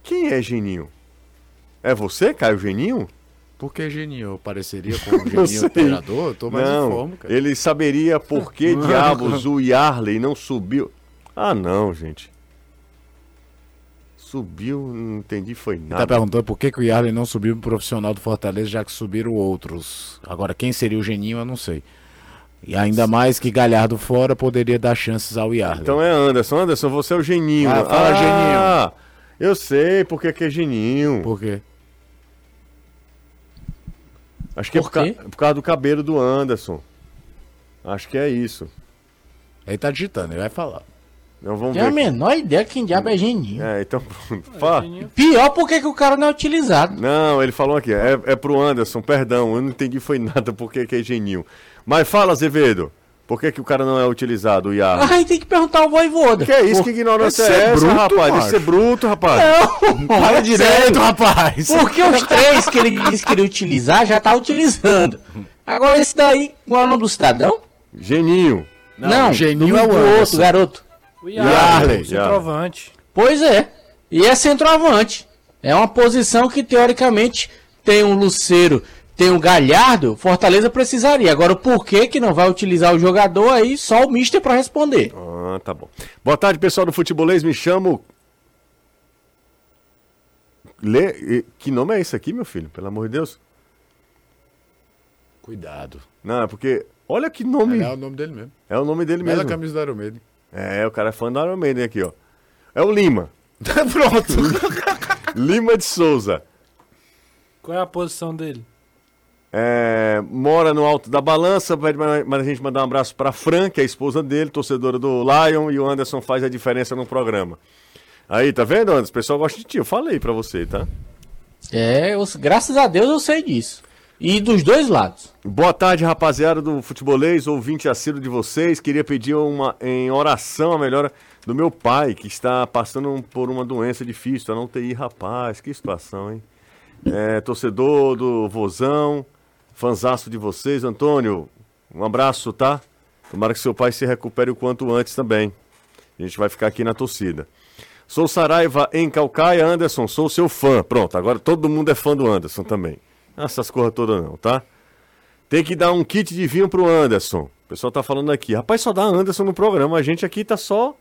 Quem é Geninho? É você, Caio Geninho? Por que Geninho? Eu pareceria com o. Geninho operador? Eu tô mais não, cara. ele saberia por que diabos o Yarley não subiu. Ah, não, gente. Subiu, não entendi, foi Ele tá nada. perguntando por que, que o Yarley não subiu pro profissional do Fortaleza, já que subiram outros. Agora, quem seria o Geninho, eu não sei. E ainda mais que Galhardo fora poderia dar chances ao Yarley. Então é Anderson. Anderson, você é o Geninho. Ah, fala, Geninho. Eu sei porque que é Geninho. Por quê? Acho que é Por por, ca- por causa do cabelo do Anderson. Acho que é isso. Ele tá digitando, ele vai falar. Então vamos a ver. menor ideia quem diabo é Geninho. É, então pronto. Fala. Pior porque que o cara não é utilizado. Não, ele falou aqui, é, é pro Anderson, perdão, eu não entendi foi nada porque que é Geninho. Mas fala, Azevedo, por que, que o cara não é utilizado, o Iar? Aí tem que perguntar ao voivoda. Que é isso? Que ignorância é ser essa, bruto, rapaz? Deve ser bruto, rapaz. Não, Fala é direito, rapaz! Porque os três que ele disse que iria utilizar já tá utilizando. Agora esse daí, qual é o nome do cidadão? Geninho. Não, Geninho do é o outro garoto. O Yarley, Yarley, o centroavante. Pois é. E é centroavante. É uma posição que teoricamente tem um Luceiro, tem um Galhardo, Fortaleza precisaria. Agora o porquê que não vai utilizar o jogador aí, só o Mister pra responder. Ah, tá bom. Boa tarde, pessoal do Futebolês, me chamo... Lê... e- Que nome é esse aqui, meu filho? Pelo amor de Deus. Cuidado. Não, é porque. Olha que nome. É o nome dele mesmo. É o nome dele Bela mesmo. camisa do Iron Maiden. É, o cara é fã do Iron Maiden aqui, ó. É o Lima. Pronto. Lima de Souza. Qual é a posição dele? É, mora no alto da balança, mais a gente mandar um abraço pra Fran, que é a esposa dele, torcedora do Lion, e o Anderson faz a diferença no programa. Aí, tá vendo, Anderson? O pessoal gosta de ti, eu falei pra você, tá? É, eu- graças a Deus eu sei disso. E dos dois lados. Boa tarde, rapaziada do Futebolês, ouvinte assíduo de vocês. Queria pedir uma, em oração a melhora do meu pai, que está passando por uma doença difícil, tá na UTI, rapaz, que situação, hein? É, torcedor do Vozão, fanzaço de vocês, Antônio, um abraço, tá? Tomara que seu pai se recupere o quanto antes também. A gente vai ficar aqui na torcida. Sou Saraiva em Calcaia, Anderson, sou seu fã. Pronto, agora todo mundo é fã do Anderson também. Essas coisas todas não, tá? Tem que dar um kit de vinho pro Anderson. O pessoal tá falando aqui. Rapaz, só dá Anderson no programa. A gente aqui tá só.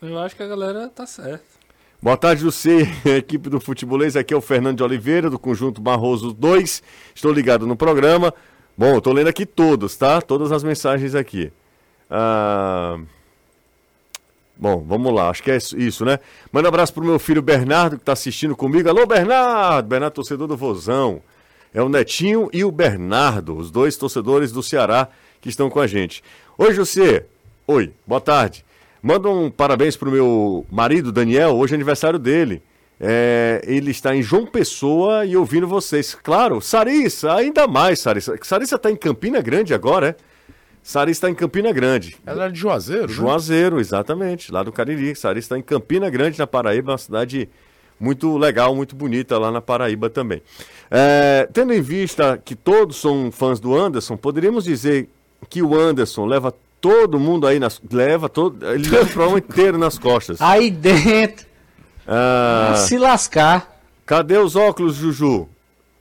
Eu acho que a galera tá certa. Boa tarde, você, equipe do Futebolês. Aqui é o Fernando de Oliveira, do Conjunto Barroso 2. Estou ligado no programa. Bom, tô lendo aqui todos, tá? Todas as mensagens aqui. Ah... Bom, vamos lá, acho que é isso- isso, né? Manda um abraço pro meu filho Bernardo, que tá assistindo comigo. Alô, Bernardo! Bernardo, torcedor do Vozão. É o Netinho e o Bernardo, os dois torcedores do Ceará que estão com a gente. Oi, José. Oi, boa tarde. Manda um parabéns pro meu marido, Daniel. Hoje é aniversário dele. É, ele está em João Pessoa e ouvindo vocês. Claro, Sarissa, ainda mais, Sarissa. Sarissa tá em Campina Grande agora, é? Sarissa está em Campina Grande. Ela era de Juazeiro, né? Juazeiro, exatamente, lá do Cariri. Sarissa está em Campina Grande, na Paraíba, uma cidade muito legal, muito bonita lá na Paraíba também. É, tendo em vista que todos são fãs do Anderson, poderíamos dizer que o Anderson leva todo mundo aí nas. Leva todo. Ele leva o programa inteiro nas costas. Aí dentro, Ah, se lascar. cadê os óculos, Juju?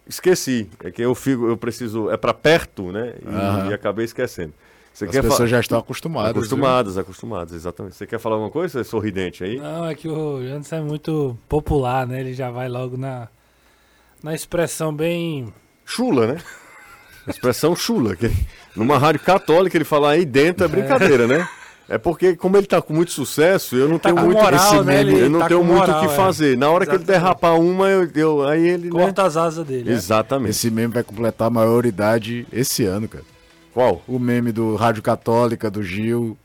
Esqueci. É que eu fico, eu preciso. É pra perto, né? E, Aham. e acabei esquecendo. Você As quer pessoas fa- já estão acostumadas. Acostumadas, acostumadas, exatamente. Você quer falar alguma coisa? Você é sorridente aí? Não, é que o Anderson é muito popular, né? Ele já vai logo na, na expressão bem. Chula, né? Expressão chula. Que numa rádio católica ele falar aí dentro é brincadeira, né? É porque, como ele tá com muito sucesso, eu não tá tenho muito moral, esse né? meme, Ele eu não tá tenho muito o que é. fazer. Na hora que ele Exatamente. derrapar uma, eu, eu- aí ele. né? Corta as asas dele. né? Exatamente. Esse meme vai completar a maioridade esse ano, cara. Qual? O meme do Rádio Católica, do Gil.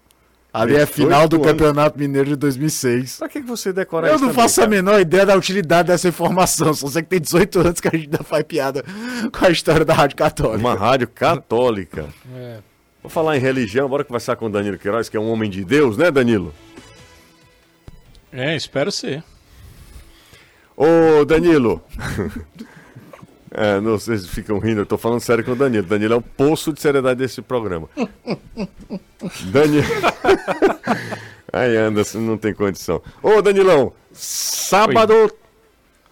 Ali é Oito final do. Campeonato Mineiro de 2006. Pra que você decora Eu isso não também, faço a cara? menor ideia da utilidade dessa informação. Só sei que tem 18 anos que a gente ainda faz piada com a história da Rádio Católica. Uma rádio católica. É. Vou falar em religião, bora conversar com o Danilo Queiroz, que é um homem de Deus, né, Danilo? É, espero ser. Ô, Danilo. é, não, vocês ficam rindo, eu tô falando sério com o Danilo. Danilo é o poço de seriedade desse programa. Danilo. Aí, Anderson, não tem condição. Ô, Danilão, sábado,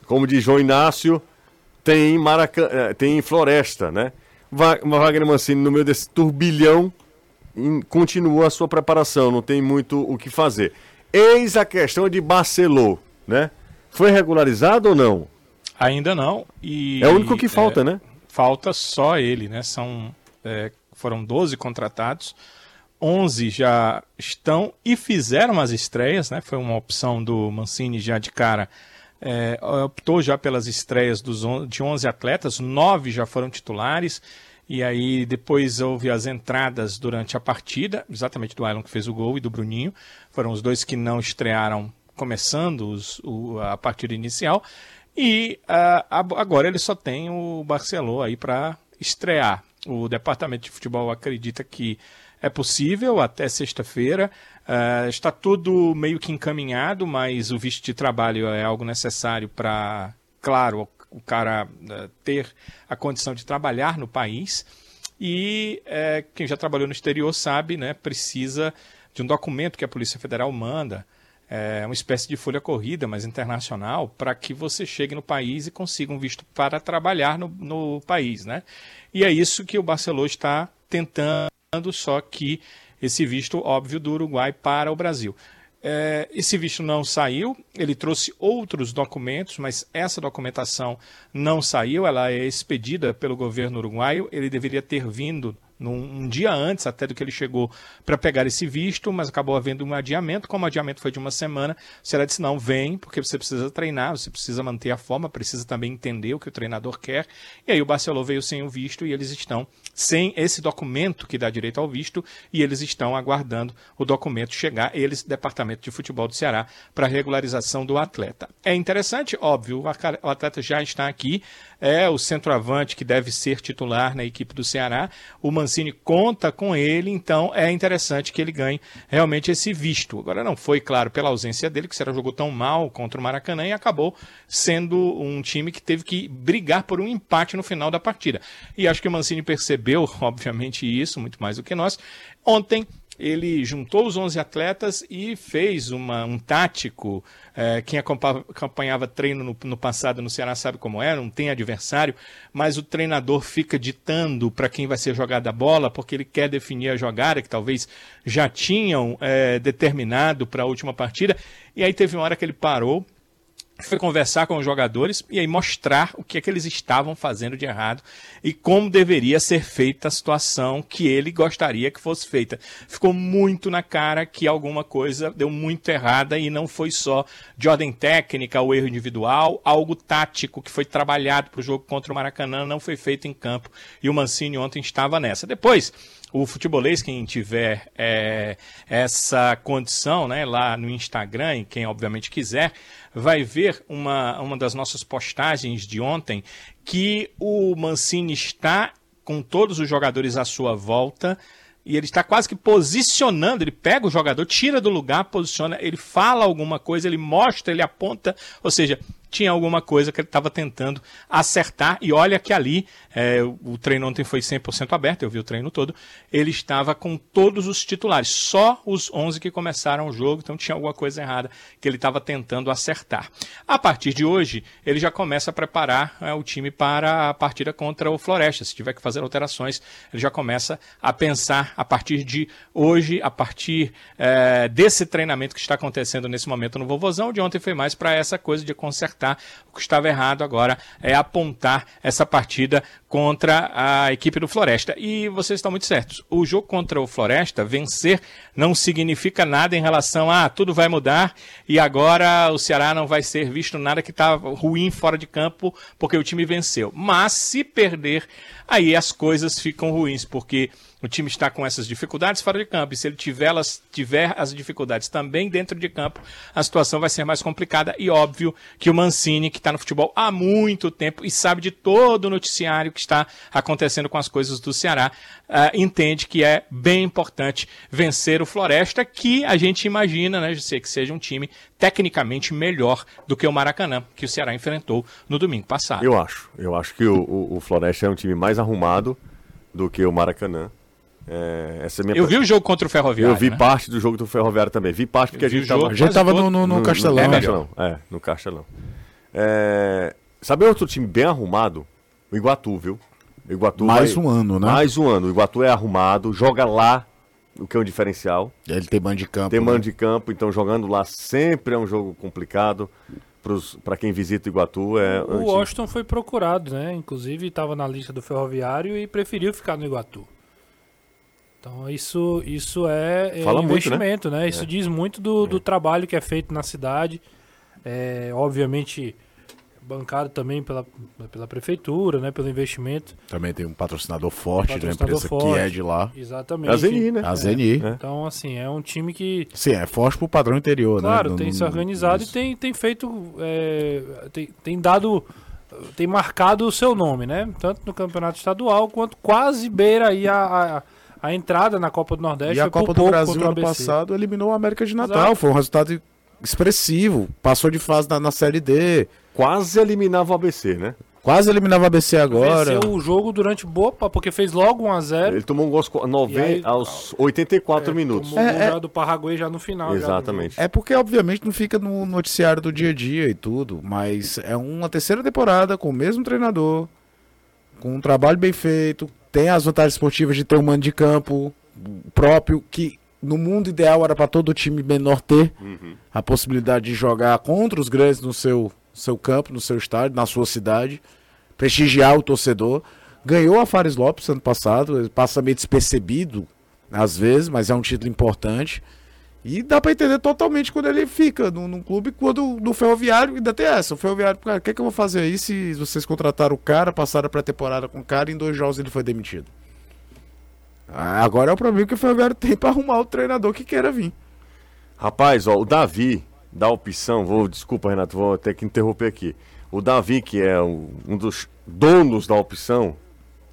como diz João Inácio, tem, Maraca... eh, tem Floresta, né? Wagner Mancini, no meio desse turbilhão, continua a sua preparação, não tem muito o que fazer. Eis a questão de Barcelô, né? Foi regularizado ou não? Ainda não. E, É o único que falta, é, né? Falta só ele, né? São, é, foram 12 contratados, 11 já estão e fizeram as estreias, né? Foi uma opção do Mancini já de cara. É, optou já pelas estreias dos on- de 11 atletas, 9 já foram titulares. E aí depois houve as entradas durante a partida, exatamente do Ailon que fez o gol e do Bruninho. Foram os dois que não estrearam começando os- o- a partida inicial. E ab- agora ele só tem o Barcelona aí para estrear. O departamento de futebol acredita que é possível até sexta-feira. Ah, está tudo meio que encaminhado, mas o visto de trabalho é algo necessário para, claro, o cara eh, ter a condição de trabalhar no país. E eh, quem já trabalhou no exterior sabe, né, precisa de um documento que a Polícia Federal manda, é uma espécie de folha corrida, mas internacional, para que você chegue no país e consiga um visto para trabalhar no, no país. Né? E é isso que o Barcelona está tentando, só que esse visto óbvio do Uruguai para o Brasil. É, esse visto não saiu, ele trouxe outros documentos, mas essa documentação não saiu, ela é expedida pelo governo uruguaio, ele deveria ter vindo num, um dia antes até do que ele chegou para pegar esse visto, mas acabou havendo um adiamento. Como o adiamento foi de uma semana, o Ceará disse: não, vem, porque você precisa treinar, você precisa manter a forma, precisa também entender o que o treinador quer. E aí o Barcelona veio sem o visto e eles estão sem esse documento que dá direito ao visto e eles estão aguardando o documento chegar, eles, Departamento de Futebol do Ceará, para regularização do atleta. É interessante, óbvio, o atleta já está aqui, é o centroavante que deve ser titular na equipe do Ceará. O Mancini conta com ele, então é interessante que ele ganhe realmente esse visto. Agora não foi claro pela ausência dele que o Ceará jogou tão mal contra o Maracanã e acabou sendo um time que teve que brigar por um empate no final da partida. E acho que o Mancini percebeu, obviamente, isso muito mais do que nós. Ontem ele juntou os 11 atletas e fez uma, um tático. É, quem acompanhava treino no, no, passado no Ceará sabe como é, não tem adversário, mas o treinador fica ditando para quem vai ser jogada a bola, porque ele quer definir a jogada, que talvez já tinham é, determinado para a última partida. E aí teve uma hora que ele parou, foi conversar com os jogadores e aí mostrar o que é que eles estavam fazendo de errado e como deveria ser feita a situação que ele gostaria que fosse feita. Ficou muito na cara que alguma coisa deu muito errada e não foi só de ordem técnica ou erro individual, algo tático que foi trabalhado para o jogo contra o Maracanã não foi feito em campo e o Mancini ontem estava nessa. Depois, o futebolês, quem tiver é, essa condição né, lá no Instagram, e quem obviamente quiser, vai ver uma, uma das nossas postagens de ontem que o Mancini está com todos os jogadores à sua volta e ele está quase que posicionando, ele pega o jogador, tira do lugar, posiciona, ele fala alguma coisa, ele mostra, ele aponta, ou seja, tinha alguma coisa que ele estava tentando acertar. E olha que ali, é, o treino ontem foi 100% aberto, eu vi o treino todo, ele estava com todos os titulares, só os 11 que começaram o jogo, então tinha alguma coisa errada que ele estava tentando acertar. A partir de hoje, ele já começa a preparar é, o time para a partida contra o Floresta. Se tiver que fazer alterações, ele já começa a pensar a partir de hoje, a partir é, desse treinamento que está acontecendo nesse momento no Vovozão. De ontem foi mais para essa coisa de consertar acertar. O que estava errado agora é apontar essa partida contra a equipe do Floresta. E vocês estão muito certos. O jogo contra o Floresta, vencer, não significa nada em relação a ah, tudo vai mudar e agora o Ceará não vai ser visto nada que está ruim fora de campo porque o time venceu. Mas se perder, aí as coisas ficam ruins, porque o time está com essas dificuldades fora de campo. E se ele tiver, elas, tiver as dificuldades também dentro de campo, a situação vai ser mais complicada. E óbvio que o Mancini, que está no futebol há muito tempo e sabe de todo o noticiário que está acontecendo com as coisas do Ceará, uh, entende que é bem importante vencer o Floresta, que a gente imagina, né, José, que seja um time tecnicamente melhor do que o Maracanã, que o Ceará enfrentou no domingo passado. Eu acho. Eu acho que o, o, o Floresta é um time mais arrumado do que o Maracanã. É, essa é minha... Eu vi o jogo contra o Ferroviário. Eu vi né? parte do jogo do Ferroviário também. Vi parte porque a gente estava. A gente estava no, no, no, Castelão. No, Castelão. É, no Castelão. É, sabe outro time bem arrumado? O Iguatu, viu? O Iguatu mais vai... um ano, né? Mais um ano. O Iguatu é arrumado, joga lá, o que é um diferencial. Ele tem mando de campo. Tem né? mando de campo, então jogando lá sempre é um jogo complicado. Para quem visita o Iguatu é. O Washington foi procurado, né? Inclusive estava na lista do Ferroviário e preferiu ficar no Iguatu. Então isso, isso é, é Fala investimento, muito, né? né? Isso é. diz muito do, do é. trabalho que é feito na cidade. É, obviamente bancado também pela, pela prefeitura, né? Pelo investimento. Também tem um patrocinador forte, um patrocinador empresa forte, que é de lá. Exatamente. A Zeni, né? A Zeni. É. Então, assim, é um time que... Sim, é forte pro padrão interior, claro, né? Claro, tem no, se organizado no... e tem, tem feito... É, tem, tem dado... Tem marcado o seu nome, né? Tanto no campeonato estadual, quanto quase beira aí a, a a entrada na Copa do Nordeste e a Copa do Brasil ano passado eliminou a América de Natal. Exato. Foi um resultado expressivo. Passou de fase na, na Série D. Quase eliminava o ABC, né? Quase eliminava o ABC agora. Venceu o jogo durante boa, porque fez logo 1x0. Ele tomou um gol aos 84 é, minutos. Tomou é, um é, do Paraguai já no final. Exatamente. É porque, obviamente, não fica no noticiário do dia a dia e tudo, mas é uma terceira temporada com o mesmo treinador, com um trabalho bem feito, tem as vantagens esportivas de ter um mando de campo próprio que no mundo ideal era para todo time menor ter a possibilidade de jogar contra os grandes no seu, seu campo, no seu estádio, na sua cidade, prestigiar o torcedor. Ganhou a Fares Lopes ano passado, passa meio despercebido às vezes, mas é um título importante. E dá pra entender totalmente quando ele fica num, num clube, quando no Ferroviário ainda tem essa. O Ferroviário, cara, o que, é que eu vou fazer aí se vocês contrataram o cara, passaram a pré-temporada com o cara e em dois jogos ele foi demitido? Ah, Agora é o problema que o Ferroviário tem pra arrumar o treinador que queira vir. Rapaz, ó, o Davi dá opção, vou, desculpa, Renato, vou ter que interromper aqui. O Davi, que é um dos donos da opção,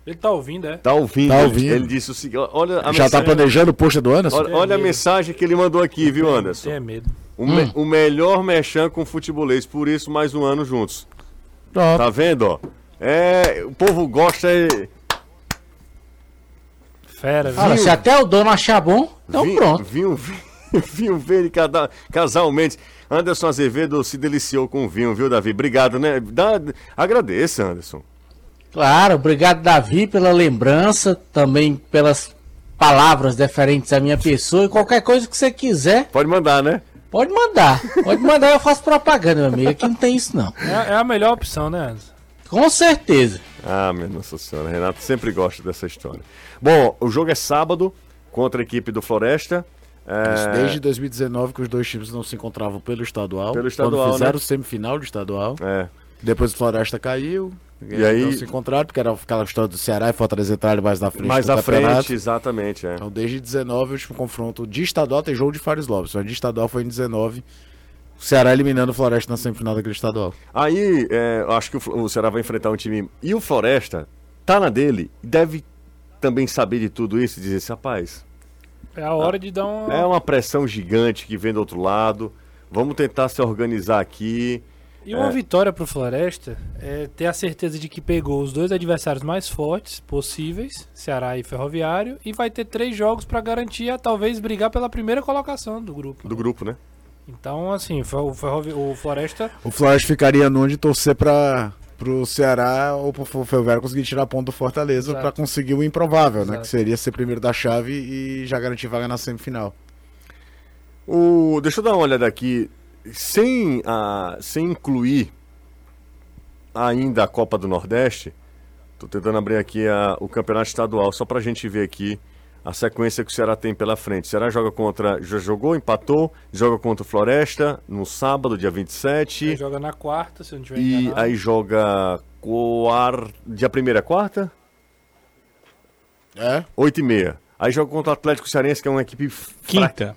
Ele tá ouvindo, é? tá ouvindo. Tá ele- ouvindo. Ele, disse o seguinte: olha a Já tá mensagem, planejando o post do Anderson? olha, olha a mensagem que ele mandou aqui, viu, Anderson? Tenha medo. O, me- o melhor mechan com futebolês, por isso mais um ano juntos. Pronto. Tá vendo, ó? É, o povo gosta é, Fera, viu? Cara, se até o dono achar bom, então vinho, pronto. vinho, vinho verde cada, casalmente. Anderson Azevedo se deliciou com o vinho, viu, Davi? Obrigado, né? Dá, agradeça, Anderson. Claro, obrigado, Davi, pela lembrança, também pelas palavras deferentes à minha pessoa e qualquer coisa que você quiser, Pode mandar, né? pode mandar. Pode mandar, eu faço propaganda, meu amigo. Aqui não tem isso, não. É, é a melhor opção, né, Anderson? Com certeza. Ah, minha Nossa Senhora, Renato sempre gosta dessa história. Bom, o jogo é sábado contra a equipe do Floresta. É, Isso desde 2019 que os dois times não se encontravam pelo estadual. Pelo estadual, Quando fizeram né? o semifinal do estadual. é. Depois o Floresta caiu. E aí- Não se encontraram, porque era aquela história do Ceará e Fortaleza entrarem mais na frente Mais campeonato. frente, exatamente. É. Então, desde 19, o último confronto de estadual tem jogo de Fares Lopes. Mas de estadual foi em 19. O Ceará eliminando o Floresta na semifinal daquele estadual. Aí, é, eu acho que o, o Ceará vai enfrentar um time. E o Floresta tá na dele, deve também saber de tudo isso e dizer assim, rapaz, É a hora de dar uma. é uma pressão gigante que vem do outro lado. Vamos tentar se organizar aqui. E uma vitória pro Floresta é ter a certeza de que pegou os dois adversários mais fortes possíveis, Ceará e Ferroviário, e vai ter três jogos pra garantir a talvez brigar pela primeira colocação do grupo. Do grupo, né? Então, assim, o, Ferrovi... o Floresta O Floresta ficaria no onde torcer para pro Ceará ou pro Ferroviário conseguir tirar ponto do Fortaleza para conseguir o improvável, né? Exato. Que seria ser primeiro da chave e já garantir vaga na semifinal. O, deixa eu dar uma olhada aqui. Sem, a, sem incluir ainda a Copa do Nordeste, tô tentando abrir aqui a- o campeonato estadual, só pra gente ver aqui a sequência que o Ceará tem pela frente. O Ceará joga contra. Já jogou, empatou, joga contra o Floresta no sábado, dia 27. joga na quarta, se não estiver E enganado. aí joga. Quar... Dia 1 é quarta? É? 8 e meia. Aí joga contra o Atlético Cearense, que é uma equipe. Quinta.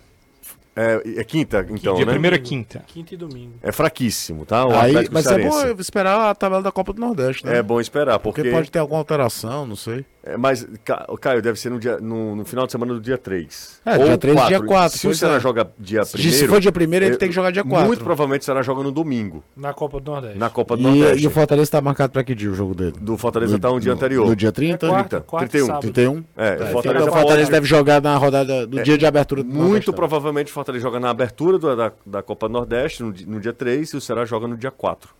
É, é quinta, então, dia né? primeiro é quinta. Quinta e domingo. É fraquíssimo, tá? O Aí, Atlético mas é Cearense. bom esperar a tabela da Copa do Nordeste, né? É bom esperar, porque. Porque pode ter alguma alteração, não sei. É, mas, Ca- Caio, deve ser no, dia, no, no final de semana do dia 3. É, dia 3 e dia 4, Se o Ceará é. joga dia 1 Se for dia primeiro, ele tem que jogar dia 4. Muito provavelmente o Ceará joga no domingo, Na Copa do Nordeste. na Copa do E, Nordeste. e o Fortaleza tá marcado pra que dia o jogo dele? Do Fortaleza tá um dia anterior. No dia 30? É quarta, 30, quarta e 31. sábado. 31? É, o Então, Fortaleza, o Fortaleza deve jogar na rodada do dia de abertura do Muito Nordestão. provavelmente o Fortaleza joga na abertura do- da, da Copa do Nordeste, no, no dia 3, e o Ceará joga no dia 4.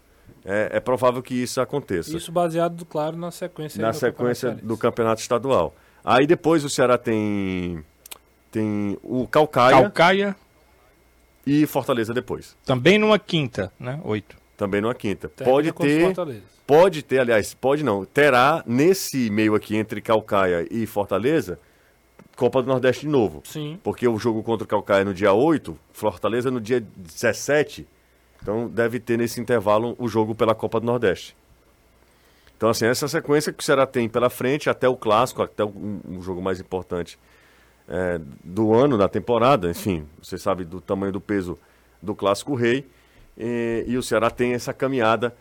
É, é provável que isso aconteça. Isso baseado, claro, na sequência. na do sequência Campeonato do campeonato estadual. Aí depois o Ceará tem tem o Calcaia Calcaia, e Fortaleza depois, também numa quinta, né? Oito. também numa quinta. Termina Pode ter, pode ter, aliás, pode não, terá nesse meio aqui entre Calcaia e Fortaleza Copa do Nordeste de novo. Sim. Porque o jogo contra o Calcaia é no dia 8, Fortaleza no dia 17. Então deve ter nesse intervalo o jogo pela Copa do Nordeste. Então, assim, essa sequência que o Ceará tem pela frente até o clássico, até o, um- jogo mais importante é, do ano, da temporada, enfim, você sabe do tamanho do peso do clássico rei. E, e o Ceará tem essa caminhada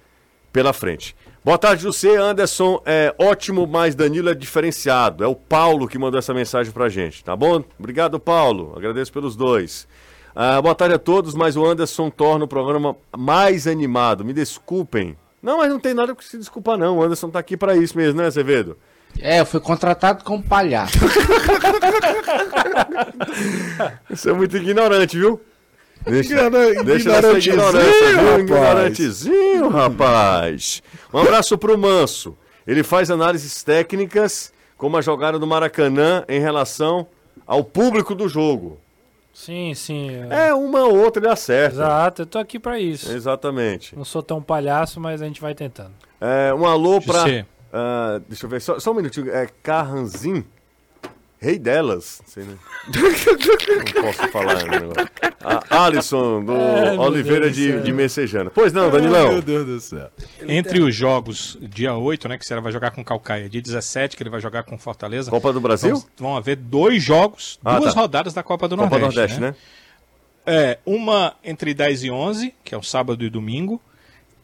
pela frente. Boa tarde, José. Anderson é ótimo, mas Danilo é diferenciado. É o Paulo que mandou essa mensagem pra gente, tá bom? Obrigado, Paulo. Agradeço pelos dois. Ah, boa tarde a todos, mas o Anderson torna o programa mais animado. Me desculpem. Não, mas não tem nada que se desculpar, não. O Anderson tá aqui pra isso mesmo, né, Azevedo? É, eu fui contratado como palhaço. Você é muito ignorante, viu? Deixa, Ignora- deixa essa ignorantezinho, ignorância, viu? rapaz. Ignorantezinho, rapaz. Um abraço pro Manso. Ele faz análises técnicas, como a jogada do Maracanã em relação ao público do jogo. Sim, sim. é. Uma ou outra ele acerta. Exato, eu tô aqui pra isso. Exatamente. Não sou tão palhaço, mas a gente vai tentando. É, um alô pra. José. ah, deixa eu ver, só, só um minutinho. É Carranzin, rei delas. Não sei, né? Não posso falar, né? A Alisson, do Ai, Oliveira do de, de Messejana. Pois não, Danilão. Meu Deus do céu. Entre os jogos, dia 8, né, que você vai jogar com Calcaia, dia 17, que ele vai jogar com Fortaleza. Copa do Brasil? Vão, vão haver dois jogos, Ah, duas tá. rodadas da Copa do Copa Nordeste. Nordeste, né? É, uma entre 10 e 11, que é o sábado e domingo,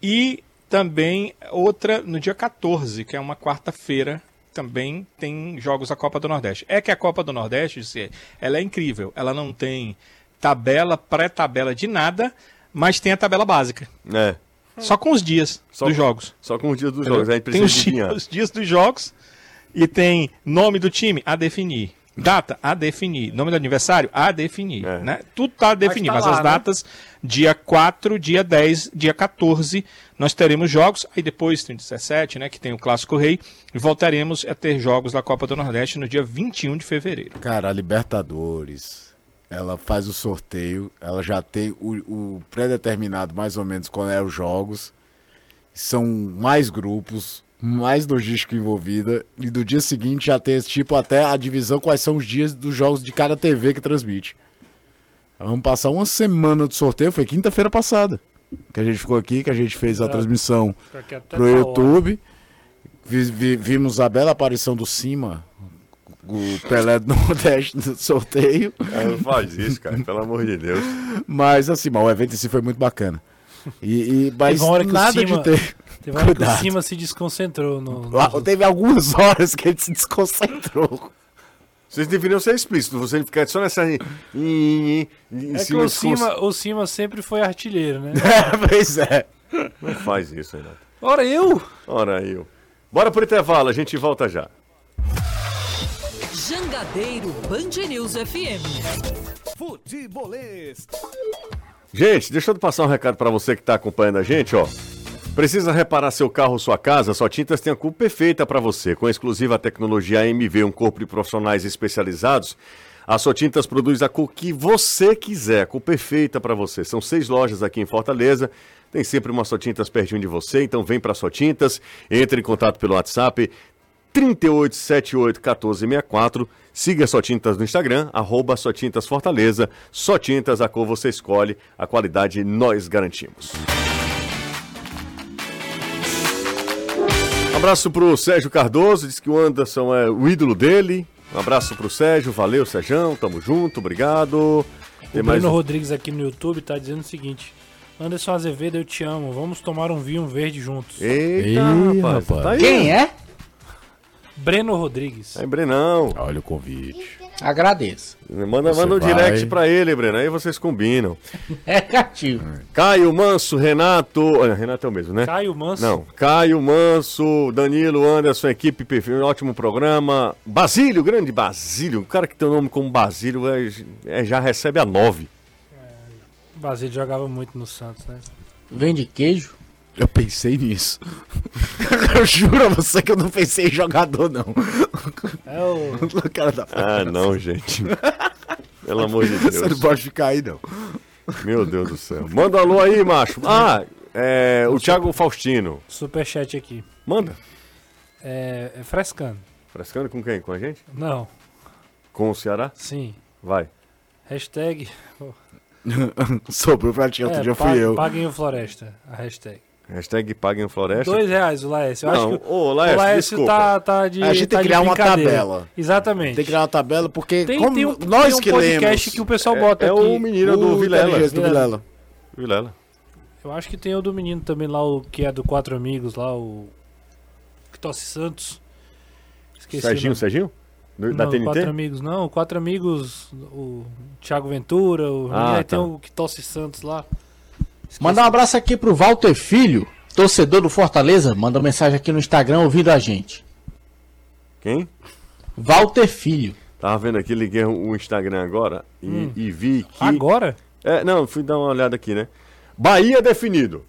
e também outra no dia 14, que é uma quarta-feira, também tem jogos da Copa do Nordeste. É que a Copa do Nordeste, ela é incrível, ela não tem tabela, pré-tabela de nada, mas tem a tabela básica, É. só com os dias Só dos com- jogos. Só com os dias dos jogos, a gente tem os, dias- os dias dos jogos e tem nome do time a definir. Data a definir. Nome do aniversário a definir. É. Né? Tudo está definido. tá Mas, lá, as né? datas, dia 4, dia 10, dia 14, nós teremos jogos. Aí depois tem 17, né? Que tem o Clássico Rei. E voltaremos a ter jogos da Copa do Nordeste no dia 21 de fevereiro. Cara, a Libertadores, ela faz o sorteio, ela já tem o, o pré-determinado mais ou menos quando é os jogos. São mais grupos, mais logística envolvida. E do dia seguinte já tem esse tipo até a divisão quais são os dias dos jogos de cada TV que transmite. Vamos passar uma semana do sorteio, foi quinta-feira passada. Que a gente ficou aqui, que a gente fez a Exato. transmissão pro. YouTube. Vi- vi- vimos a bela aparição do Cima, o Pelé do Nordeste no sorteio. É, não faz isso, cara, pelo amor de Deus. Mas assim, o evento em si foi muito bacana. E, e- mas Teve uma hora que o nada Cima- de ter. Teve uma hora que o. Cima se desconcentrou no. no- Lá, teve algumas horas que ele se desconcentrou. Vocês deveriam ser explícitos, você ficar só nessa. Em, em, em É que o Cima, o Cima sempre foi artilheiro, né? pois é. Não faz isso, Renato. Ora, eu! Ora eu. Bora pro intervalo, a gente volta já. Jangadeiro Band News FM. Futebolês. Gente, deixa eu passar um recado pra você que tá acompanhando a gente, ó. Precisa reparar seu carro ou sua casa? Só Tintas tem a cor perfeita para você. Com a exclusiva tecnologia AMV, um corpo de profissionais especializados, a Só Tintas produz a cor que você quiser, a cor perfeita para você. São seis lojas aqui em Fortaleza. Tem sempre uma Só Tintas pertinho de você, então vem para Só Tintas, entre em contato pelo WhatsApp 38781464. Siga Só Tintas no Instagram, arroba Só Tintas Fortaleza. Só Tintas, a cor você escolhe, a qualidade nós garantimos. Abraço pro Sérgio Cardoso, diz que o Anderson é o ídolo dele. Um abraço pro Sérgio, valeu Sérgio, tamo junto, obrigado. Tem O mais Bruno um- Rodrigues aqui no YouTube tá dizendo o seguinte: Anderson Azevedo, eu te amo. Vamos tomar um vinho verde juntos. Eita, Ih, rapaz, rapaz. tá aí. Quem é? Breno Rodrigues. É Brenão. Olha o convite. Agradeço. Manda, Você manda um vai. direct pra ele, Breno, aí vocês combinam. É cativo. Caio Manso, Renato. Olha, Renato é o mesmo, né? Caio Manso. Não, Caio Manso, Danilo, Anderson, equipe perfil, ótimo programa. Basílio, grande Basílio, o cara que tem o nome como Basílio é- é- já recebe a nove. O Basílio jogava muito no Santos, né? Vende queijo. Eu pensei nisso. eu juro a você que eu não pensei em jogador, não. É o. O cara da Ah, não, gente. Pelo amor de Você não Deus. pode ficar aí, não. Meu Deus do céu. Manda um alô aí, macho. Ah, é, o Thiago Faustino. Superchat aqui. Manda. É, é frescando. Frescando com quem? Com a gente? Não, Com o Ceará? sim. Vai. Hashtag. Sobrou pra ti, outro é, dia pa- fui eu. Paguem o Floresta. A hashtag. Hashtag Paguem Floresta. Dois reais o Laércio. Eu Não, acho que ô, o Laércio, Laércio desculpa. tá, tá de. A gente tem tá que de criar uma tabela. Exatamente. Tem que criar uma tabela, porque Tem, como tem um, nós tem um que podcast lemos... que o pessoal bota é aqui. o menino do o Vilela. inteligente do Vilela. Vilela. Eu acho que tem o do menino também lá, o que é do Quatro Amigos, lá, o. Que tosse Santos. Esqueci. o Serginho. Serginho? Do- Não, da TNT? Quatro Amigos, não. Quatro Amigos, o Thiago Ventura, o Ah, tá. tem o que tosse Santos lá. Esqueci. Mandar um abraço aqui pro Walter Filho, torcedor do Fortaleza. Manda mensagem aqui no Instagram ouvindo a gente. Quem? Walter Filho. Tava vendo aqui, liguei o Instagram agora e, Hum. e vi que. Agora? É, não, fui dar uma olhada aqui, né? Bahia definido.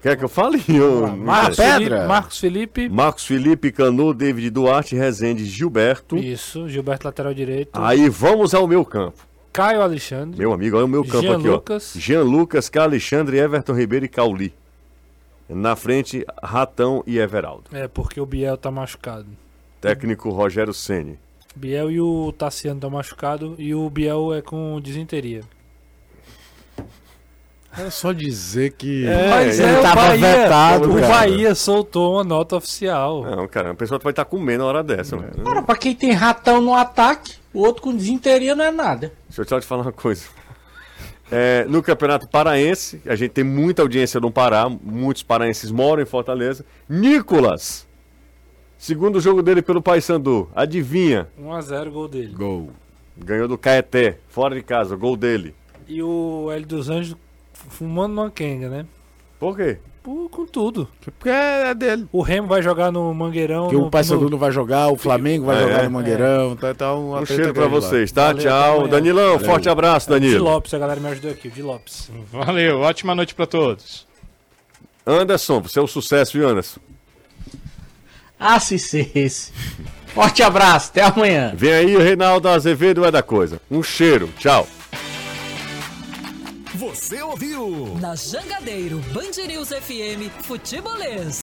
Quer que eu fale? Eu, Marcos pedra. Felipe, Marcos Felipe. Marcos Felipe, Canu, David Duarte, Rezende, Gilberto. Isso, Gilberto lateral direito. Aí vamos ao meu campo. Caio Alexandre. Meu amigo, olha o meu campo Jean aqui, ó. Lucas. Jean Lucas, K. Alexandre, Everton Ribeiro e Cauli. Na frente, Ratão e Everaldo. É, porque o Biel tá machucado. Técnico Rogério Ceni. Biel e o Tassiano tá machucado e o Biel é com disenteria. Era só dizer que. Mas ele é, o tava Bahia, vetado, o cara. Bahia soltou uma nota oficial. Não, cara, a pessoa vai estar comendo na hora dessa, mano. Cara, pra quem tem ratão no ataque, o outro com desinteria não é nada. Deixa eu só te falar uma coisa. É, no Campeonato Paraense, a gente tem muita audiência no Pará, muitos paraenses moram em Fortaleza. Nicolas, segundo jogo dele pelo Paysandu, adivinha? 1x0 gol dele. Gol. Ganhou do Caeté, fora de casa, gol dele. E o Hélio dos Anjos fumando uma quenga, né? Por quê? Pô, com tudo. Porque é dele. O Remo vai jogar no Mangueirão. Que no, o Paysandu no- não vai jogar, o Flamengo vai É, jogar é. no Mangueirão. Tá, tá uma Um treta cheiro pra grande lá. vocês, tá? Valeu, Tchau. Danilão, Valeu. forte abraço, Danilo. Lopes, a galera me ajudou aqui, o Di Lopes. Valeu, ótima noite pra todos. Anderson, você é um sucesso, viu, Anderson? Ah, se ser esse. Forte abraço, até amanhã. Vem aí o Reinaldo Azevedo é da coisa. Um cheiro, tchau. Você ouviu? Na Jangadeiro Band News FM Futebolês.